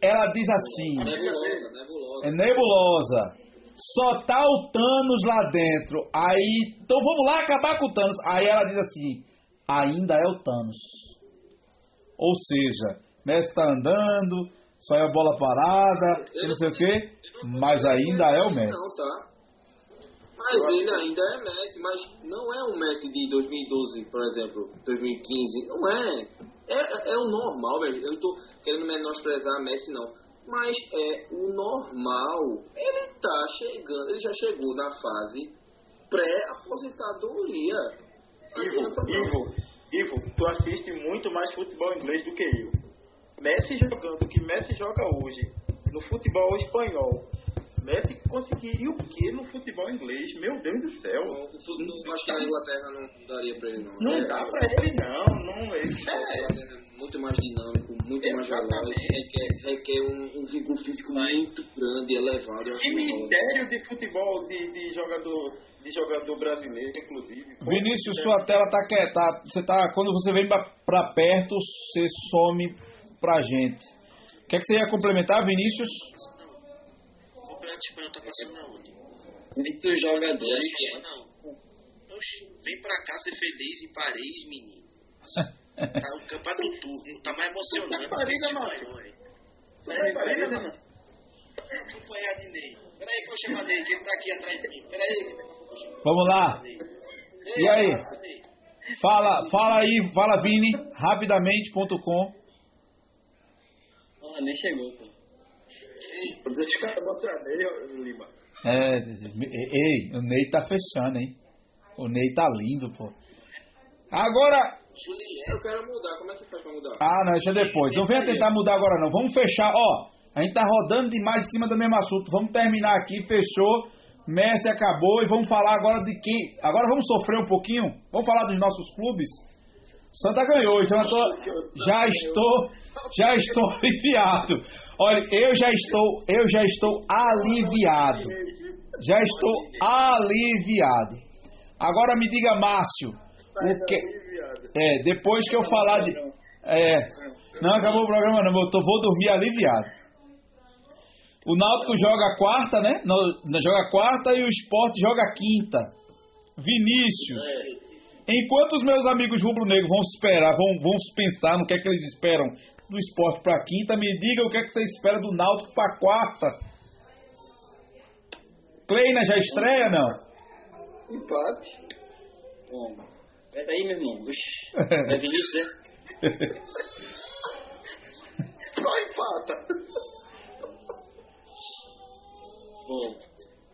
Ela diz assim: Nebulosa, nebulosa. é nebulosa. Só tá o Thanos lá dentro. Aí, então vamos lá acabar com o Thanos. Aí ela diz assim: ainda é o Thanos. Ou seja, Messi tá andando, só é a bola parada, e não sei o quê, mas ainda é o Messi. Não, tá. Mas ele ainda é Messi, mas não é um Messi de 2012, por exemplo, 2015. Não é. É, é o normal, velho. Eu não tô querendo menosprezar Messi, não. Mas é o normal. Ele tá chegando, ele já chegou na fase pré-aposentadoria. Ivo, Ivo, Ivo, tu assiste muito mais futebol inglês do que eu. Messi jogando o que Messi joga hoje no futebol espanhol. Messi conseguiria o que no futebol inglês? Meu Deus do céu. Não, o futebol, eu acho que na Inglaterra não daria pra ele, não. Não É, dá pra ele não, não ele Inglaterra é muito mais dinâmico, muito mais veloz, requer, requer um, um vigor físico muito grande, elevado. Que mistério de futebol de, de jogador de jogador brasileiro, inclusive. Vinícius, sua tela tá quieta. Você tá, quando você vem pra, pra perto, você some pra gente. O que, é que você ia complementar, Vinícius? O Campeonato Espanhol tá passando aonde? Muitos jogadores. ESPN. Não. Oxi, vem pra cá ser feliz em Paris, menino. Tá o campeonato do turno, tá mais emocionante. Tá em Paris. Você tá em Paris, mano? Eu acompanhar de Ney. Peraí que eu chamar Ney, que ele tá aqui atrás de mim. Peraí. Vamos lá. E aí? Fala, fala aí, fala Vini, rapidamente.com. Ah, nem chegou, pô. Deixa o cara mostrar nele, Lima. É, ei, o Ney tá fechando, hein? O Ney tá lindo, pô. Agora. Eu quero mudar, como é que faz pra mudar? Ah, não, isso é depois. Não venha tentar mudar agora, não. Vamos fechar. Ó, a gente tá rodando demais em cima do mesmo assunto. Vamos terminar aqui, fechou. Messi acabou e vamos falar agora de quem. Agora vamos sofrer um pouquinho. Vamos falar dos nossos clubes. Santa ganhou, então eu tô, já estou, já estou aliviado. Olha, eu já estou, eu já estou aliviado. Já estou aliviado. Agora me diga, Márcio, o que? É, depois que eu falar de. É. Não acabou o programa, não. Eu tô, vou dormir aliviado. O Náutico joga quarta, né? No- joga quarta e o Sport joga quinta. Vinícius. Enquanto os meus amigos rubro-negros vão esperar, vão, vão pensar no que é que eles esperam do esporte para quinta, me diga o que é que você espera do Náutico para quarta. Kleina já estreia, não? Empate. Bom, peraí, meu irmão. É Vinícius, é? Só empata. Bom,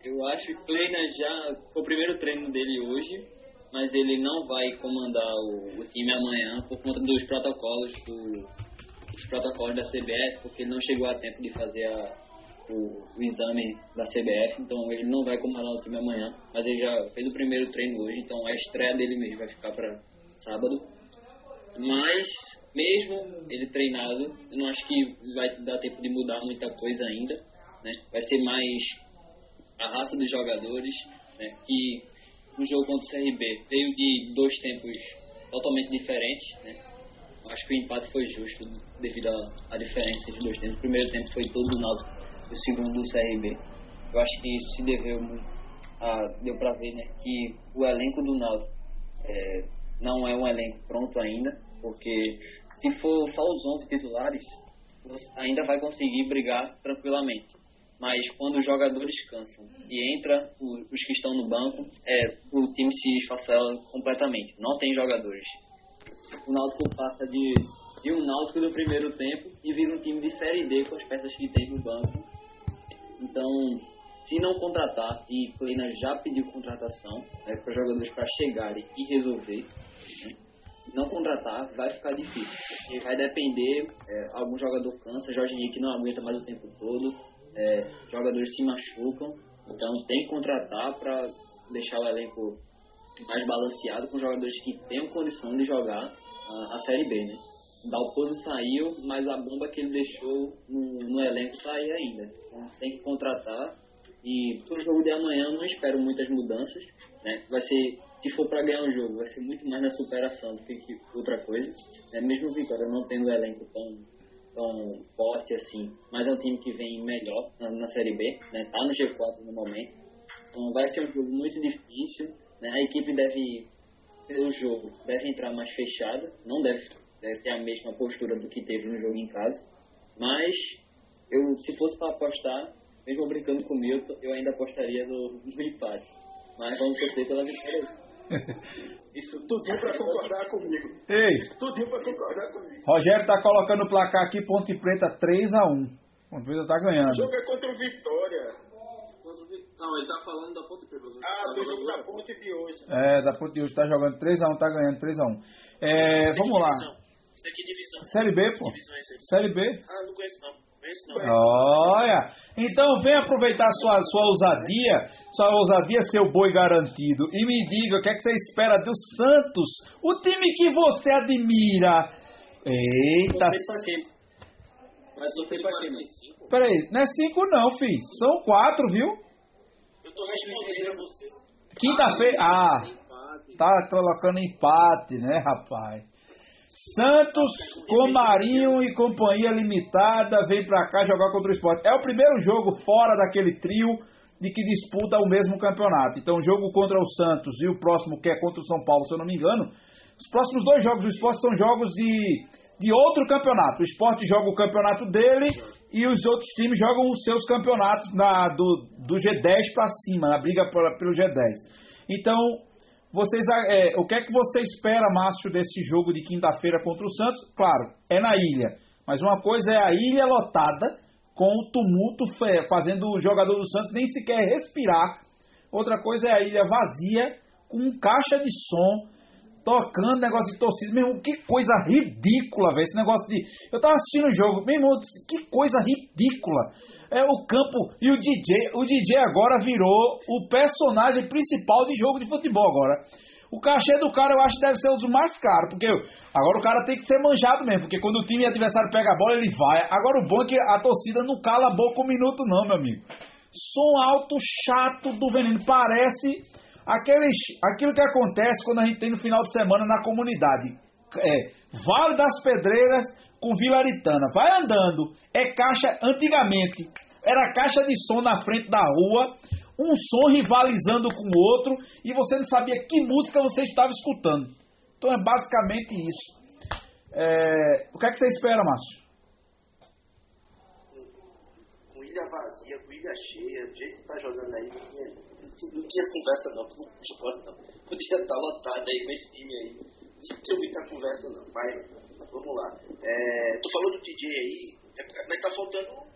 eu acho que Kleina já o primeiro treino dele hoje, mas ele não vai comandar o, o time amanhã por conta dos protocolos do, dos protocolos da CBF, porque ele não chegou a tempo de fazer a, o, o exame da CBF, então ele não vai comandar o time amanhã, mas ele já fez o primeiro treino hoje, então a estreia dele mesmo vai ficar para sábado. Mas, mesmo ele treinado, eu não acho que vai dar tempo de mudar muita coisa ainda. Né? Vai ser mais a raça dos jogadores, né? que no jogo contra o CRB veio de dois tempos totalmente diferentes. Né? Acho que o empate foi justo devido à, diferença os dois tempos. O primeiro tempo foi todo do Náutico, o segundo do CRB. Eu acho que isso se deveu muito a, deu para ver né, que o elenco do Náutico é, não é um elenco pronto ainda, porque se for só os 11 titulares, ainda vai conseguir brigar tranquilamente. Mas quando os jogadores cansam e entra os que estão no banco, é, o time se esfacela completamente. Não tem jogadores. O Náutico passa de, de um Náutico do primeiro tempo e vira um time de Série D com as peças que tem no banco. Então, se não contratar, e Kleina já pediu contratação né, para jogadores para chegarem e resolver, não contratar vai ficar difícil. Vai depender, é, algum jogador cansa, Jorge Henrique não aguenta mais o tempo todo, é, jogadores se machucam, então tem que contratar para deixar o elenco mais balanceado com jogadores que tenham condição de jogar a, a Série B, né? Dalpozo saiu, mas a bomba que ele deixou no, no elenco tá aí ainda. Então tem que contratar. E pro jogo de amanhã não espero muitas mudanças. Né? Vai ser, se for para ganhar um jogo, vai ser muito mais na superação do que, que outra coisa. Né? Mesmo o Vitória não tendo um elenco tão, tão forte assim, mas é um time que vem melhor na, na Série B, né? tá no G4 no momento. Então vai ser um jogo muito difícil. Né? A equipe deve, pelo jogo, deve entrar mais fechada, não deve, deve ter a mesma postura do que teve no jogo em casa. Mas eu, se fosse para apostar, mesmo brincando com o Milton, eu ainda apostaria no, no empate. Mas vamos torcer pela vitória. Isso tudinho pra concordar comigo. Ei, Tudinho pra concordar comigo. Rogério tá colocando o placar aqui, Ponte Preta 3 a 1 Ponte Preta tá ganhando. O jogo é contra o Vitória. Não, ele tá falando da Ponte Preta. Ah, Tá do jogo da ponte de hoje. É, da Ponte de hoje tá jogando 3x1, tá ganhando 3x1. É, vamos lá. Isso aqui é divisão. Série B, pô. Divisão é. Série B. Ah, não conheço não. Olha, então vem aproveitar sua, sua ousadia, sua ousadia, seu boi garantido, e me diga o que é que você espera do Santos, o time que você admira. Eita. Mas não mas... 45? peraí, não é cinco não, fiz, são quatro, viu? Eu tô respondendo a você. Quinta-feira, ah, tá colocando empate, né, rapaz? Santos com Marinho e Companhia Limitada vem pra cá jogar contra o esporte. É o primeiro jogo fora daquele trio de que disputa o mesmo campeonato. Então, o jogo contra o Santos e o próximo que é contra o São Paulo, se eu não me engano, os próximos dois jogos do esporte são jogos de, de outro campeonato. O esporte joga o campeonato dele e os outros times jogam os seus campeonatos na, do, do G10 pra cima, na briga por- pelo G10. Então, vocês, é, o que é que você espera, Márcio, desse jogo de quinta-feira contra o Santos? Claro, é na ilha. Mas uma coisa é a ilha lotada, com o tumulto fazendo o jogador do Santos nem sequer respirar. Outra coisa é a ilha vazia, com um caixa de som, tocando negócio de torcida. Meu irmão, que coisa ridícula, velho. Esse negócio de. Eu tava assistindo o jogo, meu irmão, que coisa ridícula. É o campo e o DJ. O DJ agora virou o personagem principal de jogo de futebol agora. O cachê do cara eu acho que deve ser um dos mais caros, porque agora o cara tem que ser manjado mesmo, porque quando o time adversário pega a bola, ele vai. Agora o bom é que a torcida não cala a boca um minuto, não, meu amigo. Som alto, chato do veneno. Parece aqueles, aquilo que acontece quando a gente tem no final de semana na comunidade. É, Vale das Pedreiras com Vila Aritana. Vai andando. É caixa, antigamente, era caixa de som na frente da rua, um som rivalizando com o outro, e você não sabia que música você estava escutando. Então é basicamente isso. É, o que é que você espera, Márcio? Com ilha vazia, com ilha cheia, do jeito que tá jogando aí, não tinha, não tinha, não tinha conversa não, pro esporte não. Podia estar lotado aí com esse time aí. Não tinha muita conversa não. Mas vamos lá. É, tu falou do DJ aí, é, mas tá faltando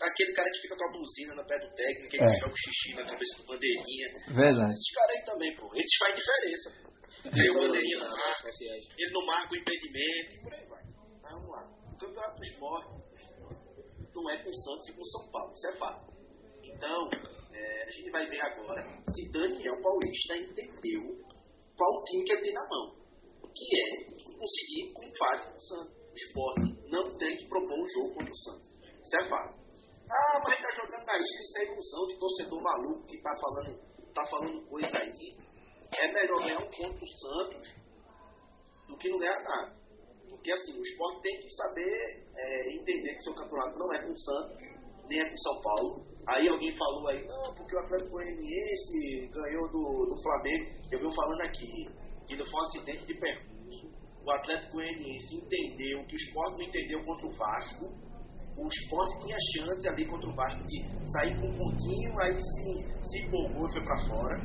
aquele cara que fica com a buzina no pé do técnico, que É. joga o xixi na cabeça do bandeirinha. Verdade. Esses caras aí também, pô. Esses faz diferença. Aí o bandeirinha não marca, ele não marca o impedimento e por aí vai. Mas vamos lá. O campeonato do esporte não é com o Santos e com o São Paulo, isso é fato. Então, é, a gente vai ver agora se Daniel Paulista entendeu qual time que ele tem na mão. Que é conseguir com empate com o Santos. O esporte não tem que propor um jogo contra o Santos. Isso é fato. Ah, mas tá jogando na ilha, isso é ilusão de torcedor maluco que tá falando, tá falando coisa aí. É melhor ganhar um ponto do Santos do que não ganhar nada. Porque assim, o esporte tem que saber é, entender que seu campeonato não é com o Santos, nem é com São Paulo. Aí alguém falou aí, não, porque o Atlético Goianiense ganhou do, do Flamengo. Eu venho falando aqui que não foi um acidente de percurso. O Atlético Goianiense entendeu que o esporte não entendeu contra o Vasco. O esporte tinha chance ali contra o Vasco de sair com um pontinho, aí se, se empolgou e foi pra fora.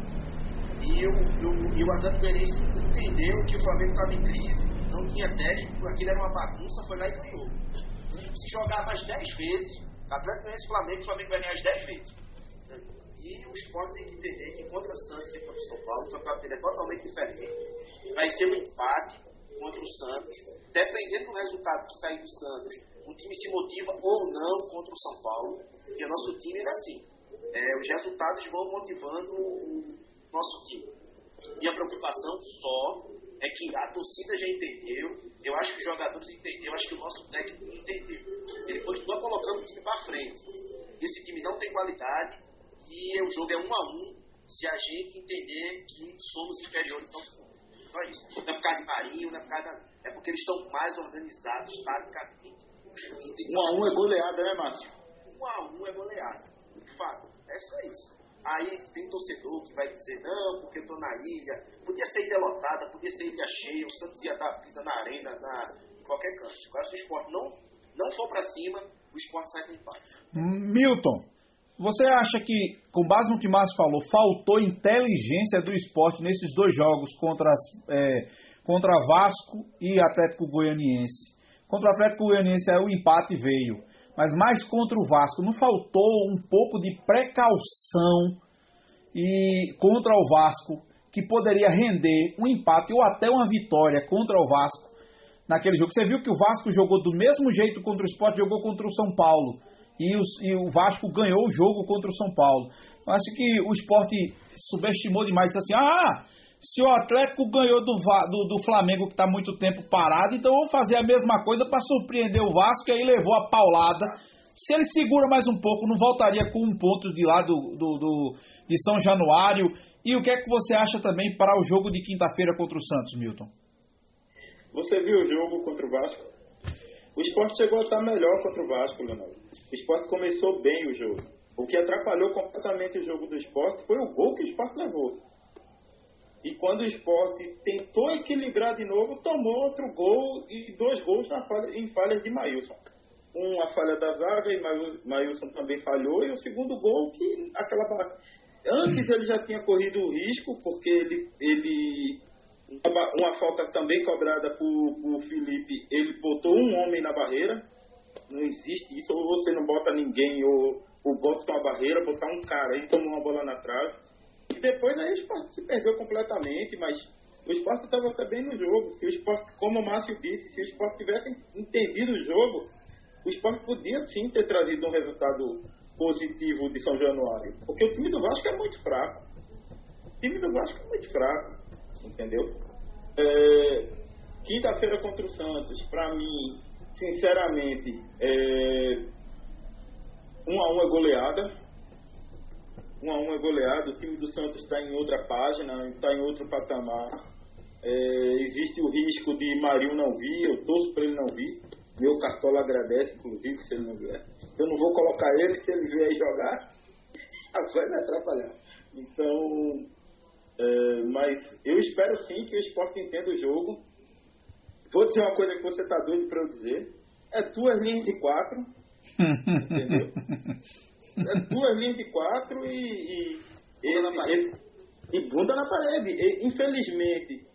E o, o, e o Atlético Goianiense entendeu que o Flamengo estava em crise, não tinha técnico, aquilo era uma bagunça, foi lá e ganhou. Se jogar mais 10 vezes, Atlético Goianiense e Flamengo, o Flamengo vai ganhar as 10 vezes. E o esporte tem que entender que contra Santos e contra o São Paulo, o campeonato é totalmente diferente. Vai ser um empate contra o Santos. Dependendo do resultado que sair do Santos, o time se motiva ou não contra o São Paulo, porque o nosso time é assim. É, os resultados vão motivando o nosso time. Minha preocupação só é que a torcida já entendeu, eu acho que os jogadores entenderam, eu acho que o nosso técnico entendeu. Ele continua colocando o time para frente. Esse time não tem qualidade e o jogo é um a um se a gente entender que somos inferiores ao Santos. Só isso. Não é por causa de Marinho, não é por causa da... É porque eles estão mais organizados taticamente. Um a um é goleada, né, Márcio? Um a um é goleada. De fato, é só isso. Aí tem torcedor que vai dizer, não, porque eu tô na ilha. Podia ser ilha lotada, podia ser ilha cheia, o Santos ia dar pisa na arena, na, em qualquer canto. Agora, se o esporte não, não for pra cima, o esporte sai com empate. Milton, você acha que, com base no que Márcio falou, faltou inteligência do esporte nesses dois jogos contra, é, contra Vasco e Atlético Goianiense? Contra o Atlético Goianiense o empate veio. Mas mais contra o Vasco. Não faltou um pouco de precaução e contra o Vasco que poderia render um empate ou até uma vitória contra o Vasco naquele jogo. Você viu que o Vasco jogou do mesmo jeito contra o Sport, jogou contra o São Paulo. E, os, e o Vasco ganhou o jogo contra o São Paulo. Eu acho que o esporte subestimou demais. Disse assim: ah, se o Atlético ganhou do, do, do Flamengo, que está muito tempo parado, então eu vou fazer a mesma coisa para surpreender o Vasco. E aí levou a paulada. Se ele segura mais um pouco, não voltaria com um ponto de lá do, do, do de São Januário. E o que é que você acha também para o jogo de quinta-feira contra o Santos, Milton? Você viu o jogo contra o Vasco? O esporte chegou a estar melhor contra o Vasco, Leonardo. O esporte começou bem o jogo. O que atrapalhou completamente o jogo do esporte foi o gol que o esporte levou. E quando o esporte tentou equilibrar de novo, tomou outro gol e dois gols falha, em falhas de Maílson. Uma falha da zaga e Maílson também falhou, e o segundo gol que aquela Antes ele já tinha corrido o risco, porque ele, ele uma, uma falta também cobrada por, por Felipe, ele botou um homem na barreira. Não existe isso, ou você não bota ninguém, ou, ou bota uma barreira, botar um cara e toma uma bola na trave. Depois aí o esporte se perdeu completamente, mas o esporte estava também no jogo. Se o esporte, como o Márcio disse, se o esporte tivesse entendido o jogo, o esporte podia sim ter trazido um resultado positivo de São Januário. Porque o time do Vasco é muito fraco. O time do Vasco é muito fraco entendeu? É, Quinta-feira contra o Santos, para mim, sinceramente, é, um a um é goleada. Um a um é goleada. O time do Santos está em outra página, está em outro patamar. É, existe o risco de Marinho não vir, eu torço para ele não vir. Meu cartola agradece, inclusive, se ele não vier. Eu não vou colocar ele, se ele vier jogar, vai me atrapalhar. Então, é, mas eu espero sim que o esporte entenda o jogo. Vou dizer uma coisa que você está doido para eu dizer. É duas linhas de quatro. entendeu? É duas linhas de quatro e. e esse, esse, e bunda na parede. E, infelizmente,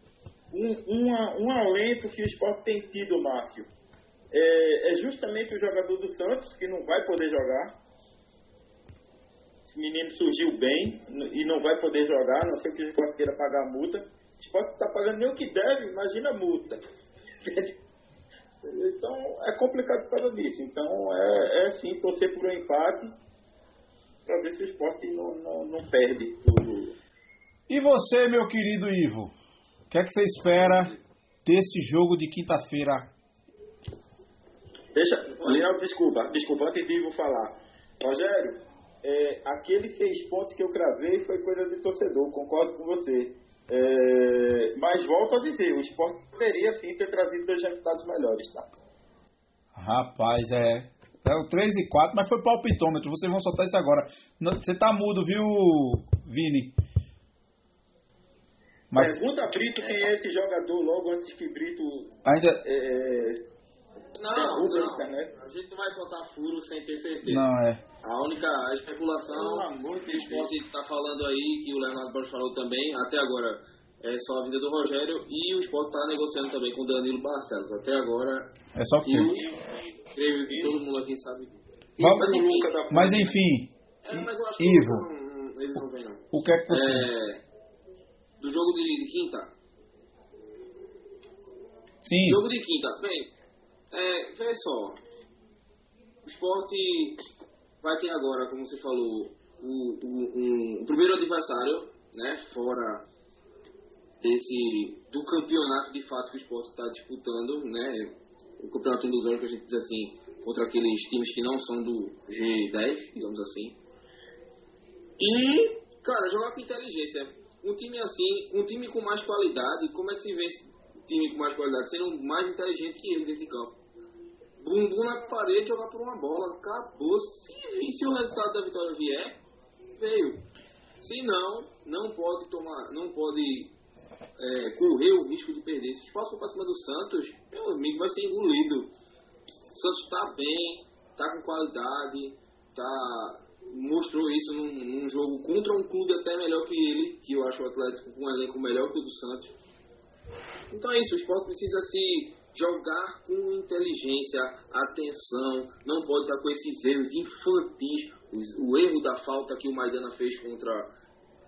um, uma, um alento que o esporte tem tido, Márcio, é, é justamente o jogador do Santos, que não vai poder jogar esse menino surgiu bem e não vai poder jogar, não sei que o esporte queira pagar a multa. O esporte está pagando nem o que deve, imagina a multa. Então é complicado por causa disso. Então é, é sim torcer por um empate para ver se o esporte não, não, não perde tudo. E você, meu querido Ivo? O que é que você espera desse jogo de quinta-feira? Deixa, Leal, desculpa, desculpa, antes de Ivo falar. Rogério, é, aqueles seis pontos que eu cravei foi coisa de torcedor, concordo com você. É, mas volto a dizer, o esporte poderia sim ter trazido dois resultados melhores, tá? Rapaz, é. É o 3 e 4, mas foi palpitômetro. Vocês vão soltar isso agora. Você tá mudo, viu, Vini? Mas... Pergunta a Brito quem é esse jogador logo antes que Brito. Ainda. É, não, não. A gente não vai soltar furo sem ter certeza. Não, é. A única a especulação que o esporte está falando aí, que o Leonardo Borges falou também, até agora é só a vida do Rogério e o esporte está negociando também com o Danilo Barcelos. Até agora. É só que. Creio que todo mundo aqui sabe. Vamos, mas enfim. Mas, enfim é, mas eu acho Ivo. Não, ele não vem, não. O que é que você. É, do jogo de, de quinta. Sim. Jogo de quinta. Bem, é, veja só. O esporte vai ter agora, como você falou, o, o, um, o primeiro adversário, né, fora desse do campeonato de fato que o esporte está disputando, né, o campeonato indusório que a gente diz assim, contra aqueles times que não são do G10, digamos assim. E, cara, jogar com inteligência. Um time assim, um time com mais qualidade, como é que se vence um time com mais qualidade? Sendo mais inteligente que ele dentro de campo bumbum na parede, jogar por uma bola. Acabou. Se, se o resultado da vitória vier, veio. Se não, não pode tomar, não pode é, correr o risco de perder. Se o esporte for para cima do Santos, meu amigo vai ser engolido. O Santos está bem, está com qualidade, tá, mostrou isso num, num, jogo contra um clube até melhor que ele, que eu acho o Atlético com um elenco melhor que o do Santos. Então é isso, o esporte precisa se jogar com inteligência, atenção, não pode estar com esses erros infantis. O, erro da falta que o Maidana fez contra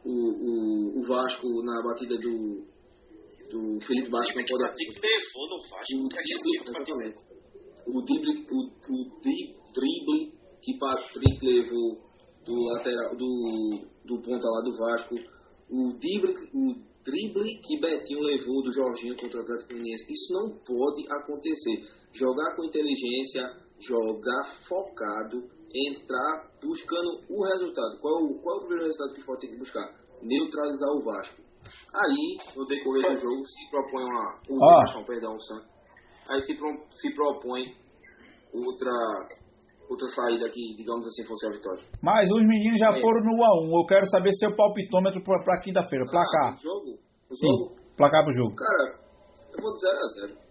o, o, o Vasco na batida do, do Felipe Bastos pode. Patrick levou no Vasco. O, drible, exatamente. O drible, o, o drible que Patrick levou do lateral do, do ponta lá do Vasco. O drible, o drible que Betinho levou do Jorginho contra o Atlético Mineiro. Isso não pode acontecer. Jogar com inteligência, jogar focado, entrar buscando o resultado. Qual, qual é o primeiro resultado que o Sport tem que buscar? Neutralizar o Vasco. Aí, no decorrer do jogo, se propõe uma. O Ah. perdão, Santos. Aí se, pro- se propõe outra, outra saída que, digamos assim, fosse a vitória. Mas os meninos já É. foram no 1x1. Eu quero saber seu palpitômetro pra, pra quinta-feira. Placar. Ah, jogo? O Sim. jogo? Placar pro jogo. Cara, eu vou de 0 a 0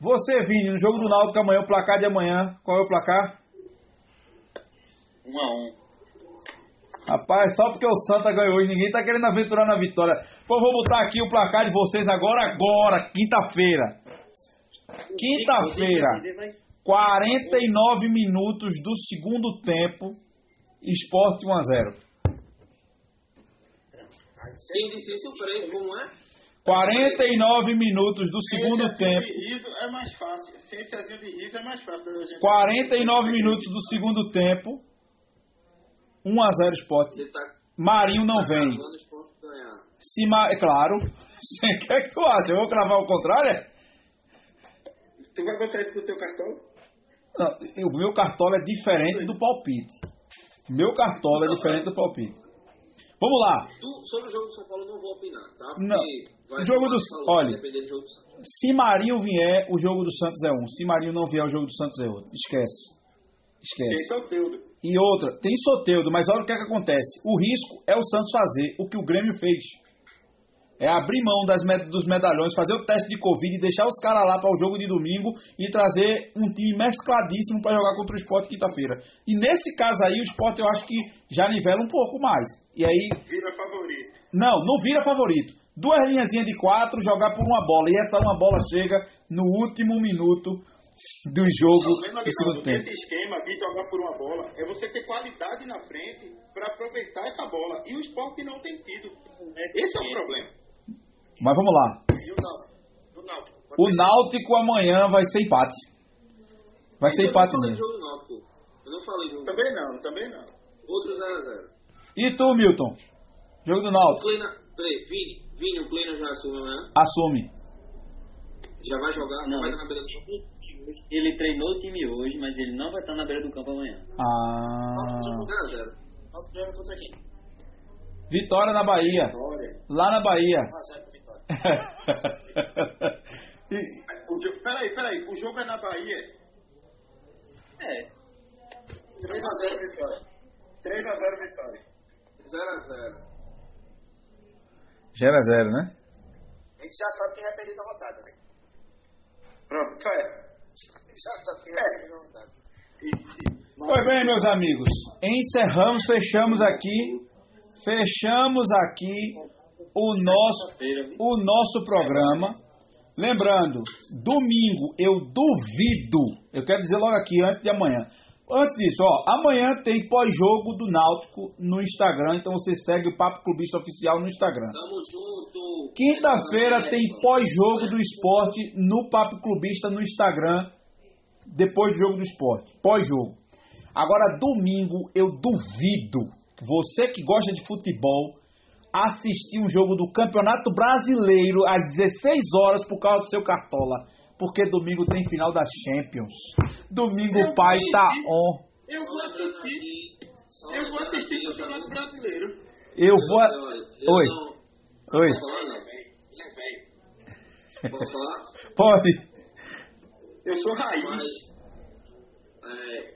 Você, Vini, no jogo do Náutico amanhã, o placar de amanhã, qual é o placar? 1 a 1 Rapaz, só porque o Santa ganhou hoje, ninguém tá querendo aventurar na vitória. Pô, vou botar aqui o placar de vocês agora, agora, quinta-feira. Quinta-feira, 49 minutos do segundo tempo, Esporte 1x0. Quem disse isso, Freire, como é? 49 minutos do segundo tempo. é mais fácil. Ciênciazinho de riso é mais fácil da gente. 49 minutos do segundo tempo. 1x0 Esporte. Você tá Marinho não vem. o esporte ganhar. Se. É claro. Você quer que tu acha? Eu vou cravar o contrário? é? Tu vai botar isso no teu cartão? Não, o meu cartola é diferente do palpite. Meu cartola é diferente do palpite. Vamos lá. Tu, sobre o jogo do São Paulo, eu não vou opinar, tá? Porque Não. vai O jogo do- falando, olha. do jogo do. Se Marinho vier, o jogo do Santos é um. Se Marinho não vier, o jogo do Santos é outro. Esquece. Esquece. Soteudo. E outra, tem Soteudo, mas olha o que, é que acontece. O risco é o Santos fazer o que o Grêmio fez. É abrir mão das dos medalhões, fazer o teste de Covid e deixar os caras lá para o jogo de domingo e trazer um time mescladíssimo para jogar contra o esporte quinta-feira. E nesse caso aí, o esporte eu acho que já nivela um pouco mais. E aí, Vira favorito. não, não vira favorito. Duas linhazinhas de quatro, jogar por uma bola. E essa uma bola chega no último minuto do jogo do segundo tempo. esse esquema de jogar por uma bola é você ter qualidade na frente para aproveitar essa bola. E o esporte não tem tido. Esse é o problema. Mas vamos lá. E o Náutico? O Náutico. Amanhã vai ser empate. Vai ser empate Eu não falei mesmo. jogo do Náutico. Eu não falei jogo. Também não, também não. Outro 0x0. E tu, Milton? Jogo do Náutico. Plena. Peraí, Vini. Vini, o Plena já assume amanhã? Assume. Já vai jogar? Não. Vai na beira do? Ele treinou o time hoje, mas ele não vai estar na beira do campo amanhã. Ah. 0x0. Vitória na Bahia. Olha. Lá na Bahia. 1x0 pro Vitória. E- O jo- Peraí, peraí. O jogo é na Bahia. É, 3x0 Vitória. 3x0 Vitória. 0x0. 0 a 0 né? A gente já sabe quem vai perder na rodada, né? Pronto, é. E- Pois bem, meus amigos, encerramos, fechamos aqui, fechamos aqui o nosso, o nosso programa. Lembrando, domingo eu duvido, eu quero dizer logo aqui antes de amanhã. Antes disso, ó, amanhã tem pós-jogo do Náutico no Instagram, então você segue o Papo Clubista Oficial no Instagram. Tamo junto. Quinta-feira tem pós-jogo do esporte no Papo Clubista no Instagram, depois do jogo do esporte. Pós-jogo. Agora, domingo, eu duvido você que gosta de futebol assistir um jogo do Campeonato Brasileiro às 16 horas por causa do seu cartola. Porque domingo tem final da Champions. Domingo o pai tá on. Eu vou assistir. Eu vou assistir o Campeonato Brasileiro. Eu vou. a- Oi. Oi. Posso falar? Pode. Eu sou raiz. Mas, é,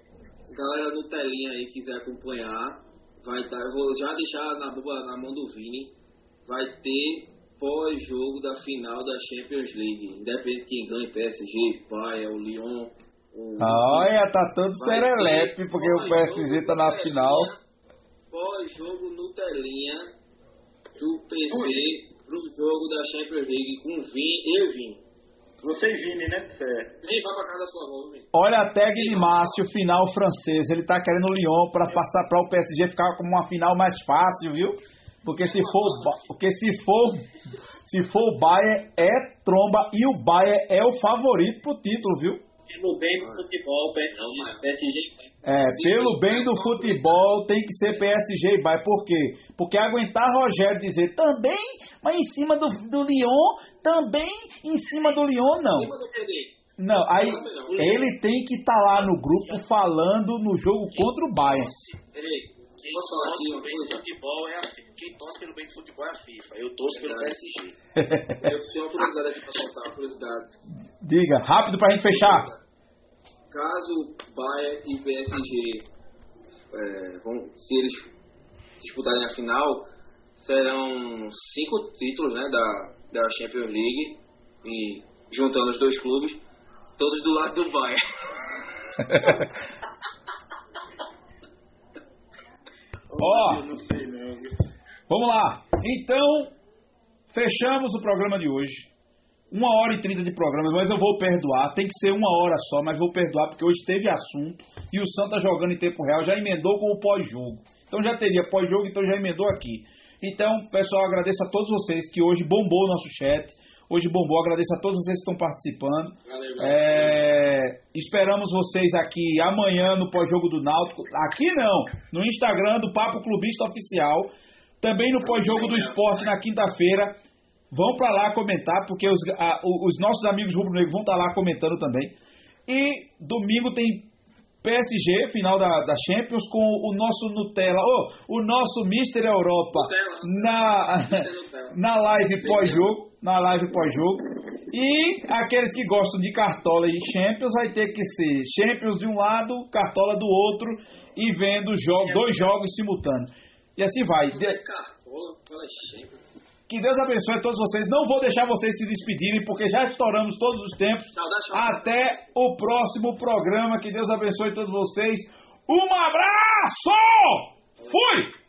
galera no telinha aí quiser acompanhar, vai estar. eu vou já deixar na, na mão do Vini. Vai ter pós-jogo da final da Champions League. Independente de quem ganhe, PSG, Bahia, o Lyon. O Olha, tá todo serelepe porque o PSG tá na final. Pós-jogo no telinha do PC pro jogo da Champions League com Vini, eu Vini. Você Vini, né? Certo. Vem, vai pra casa da sua avó, vem. Olha a tag de Márcio, final francês. Ele tá querendo o Lyon para passar para o PSG ficar como uma final mais fácil, viu? Porque se for, porque se for, se for o Bayern é tromba e o Bayern é o favorito pro título, viu? Pelo bem do futebol, PSG, É, pelo bem do futebol tem que ser PSG e Bayern. Por quê? Porque aguentar Rogério dizer também, mas em cima do, do Lyon, também em cima do Lyon, não. Não, aí ele tem que estar lá no grupo falando no jogo contra o Bayern. Quem torce pelo bem do coisa? futebol é a FIFA. Quem torce pelo bem do futebol é a FIFA. Eu torço pelo. PSG. Eu tenho uma curiosidade aqui pra soltar, uma curiosidade. Diga, rápido pra gente fechar. Caso Bayern e PSG, é, vão, se eles disputarem a final, serão cinco títulos né, da, da Champions League, e juntando os dois clubes, todos do lado do Bayern. Ó, viu? vamos lá. Então, fechamos o programa de hoje. Uma hora e trinta de programa, mas eu vou perdoar. Tem que ser uma hora só, mas vou perdoar porque hoje teve assunto e o Santa jogando em tempo real já emendou com o pós-jogo. Então já teria pós-jogo, então já emendou aqui. Então, pessoal, agradeço a todos vocês que hoje bombou o nosso chat. Hoje bombou, agradeço a todos vocês que estão participando. Valeu, É, esperamos vocês aqui amanhã no pós-jogo do Náutico. Aqui não, no Instagram do Papo Clubista Oficial. Também no pós-jogo do esporte na quinta-feira. Vão para lá comentar, porque os, a- os nossos amigos rubro-negros vão estar lá comentando também. E domingo tem PSG, final da, da Champions, com o nosso Nutella, oh, o nosso Mister Europa Nutella. na, na live pós-jogo. Na live pós-jogo. E aqueles que gostam de Cartola e Champions vai ter que ser Champions de um lado, Cartola do outro e vendo jo dois jogos simultâneos. E assim vai. É cartola, fala Champions. Que Deus abençoe todos vocês. Não vou deixar vocês se despedirem, porque já estouramos todos os tempos. Até o próximo programa. Que Deus abençoe todos vocês. Um abraço! Fui!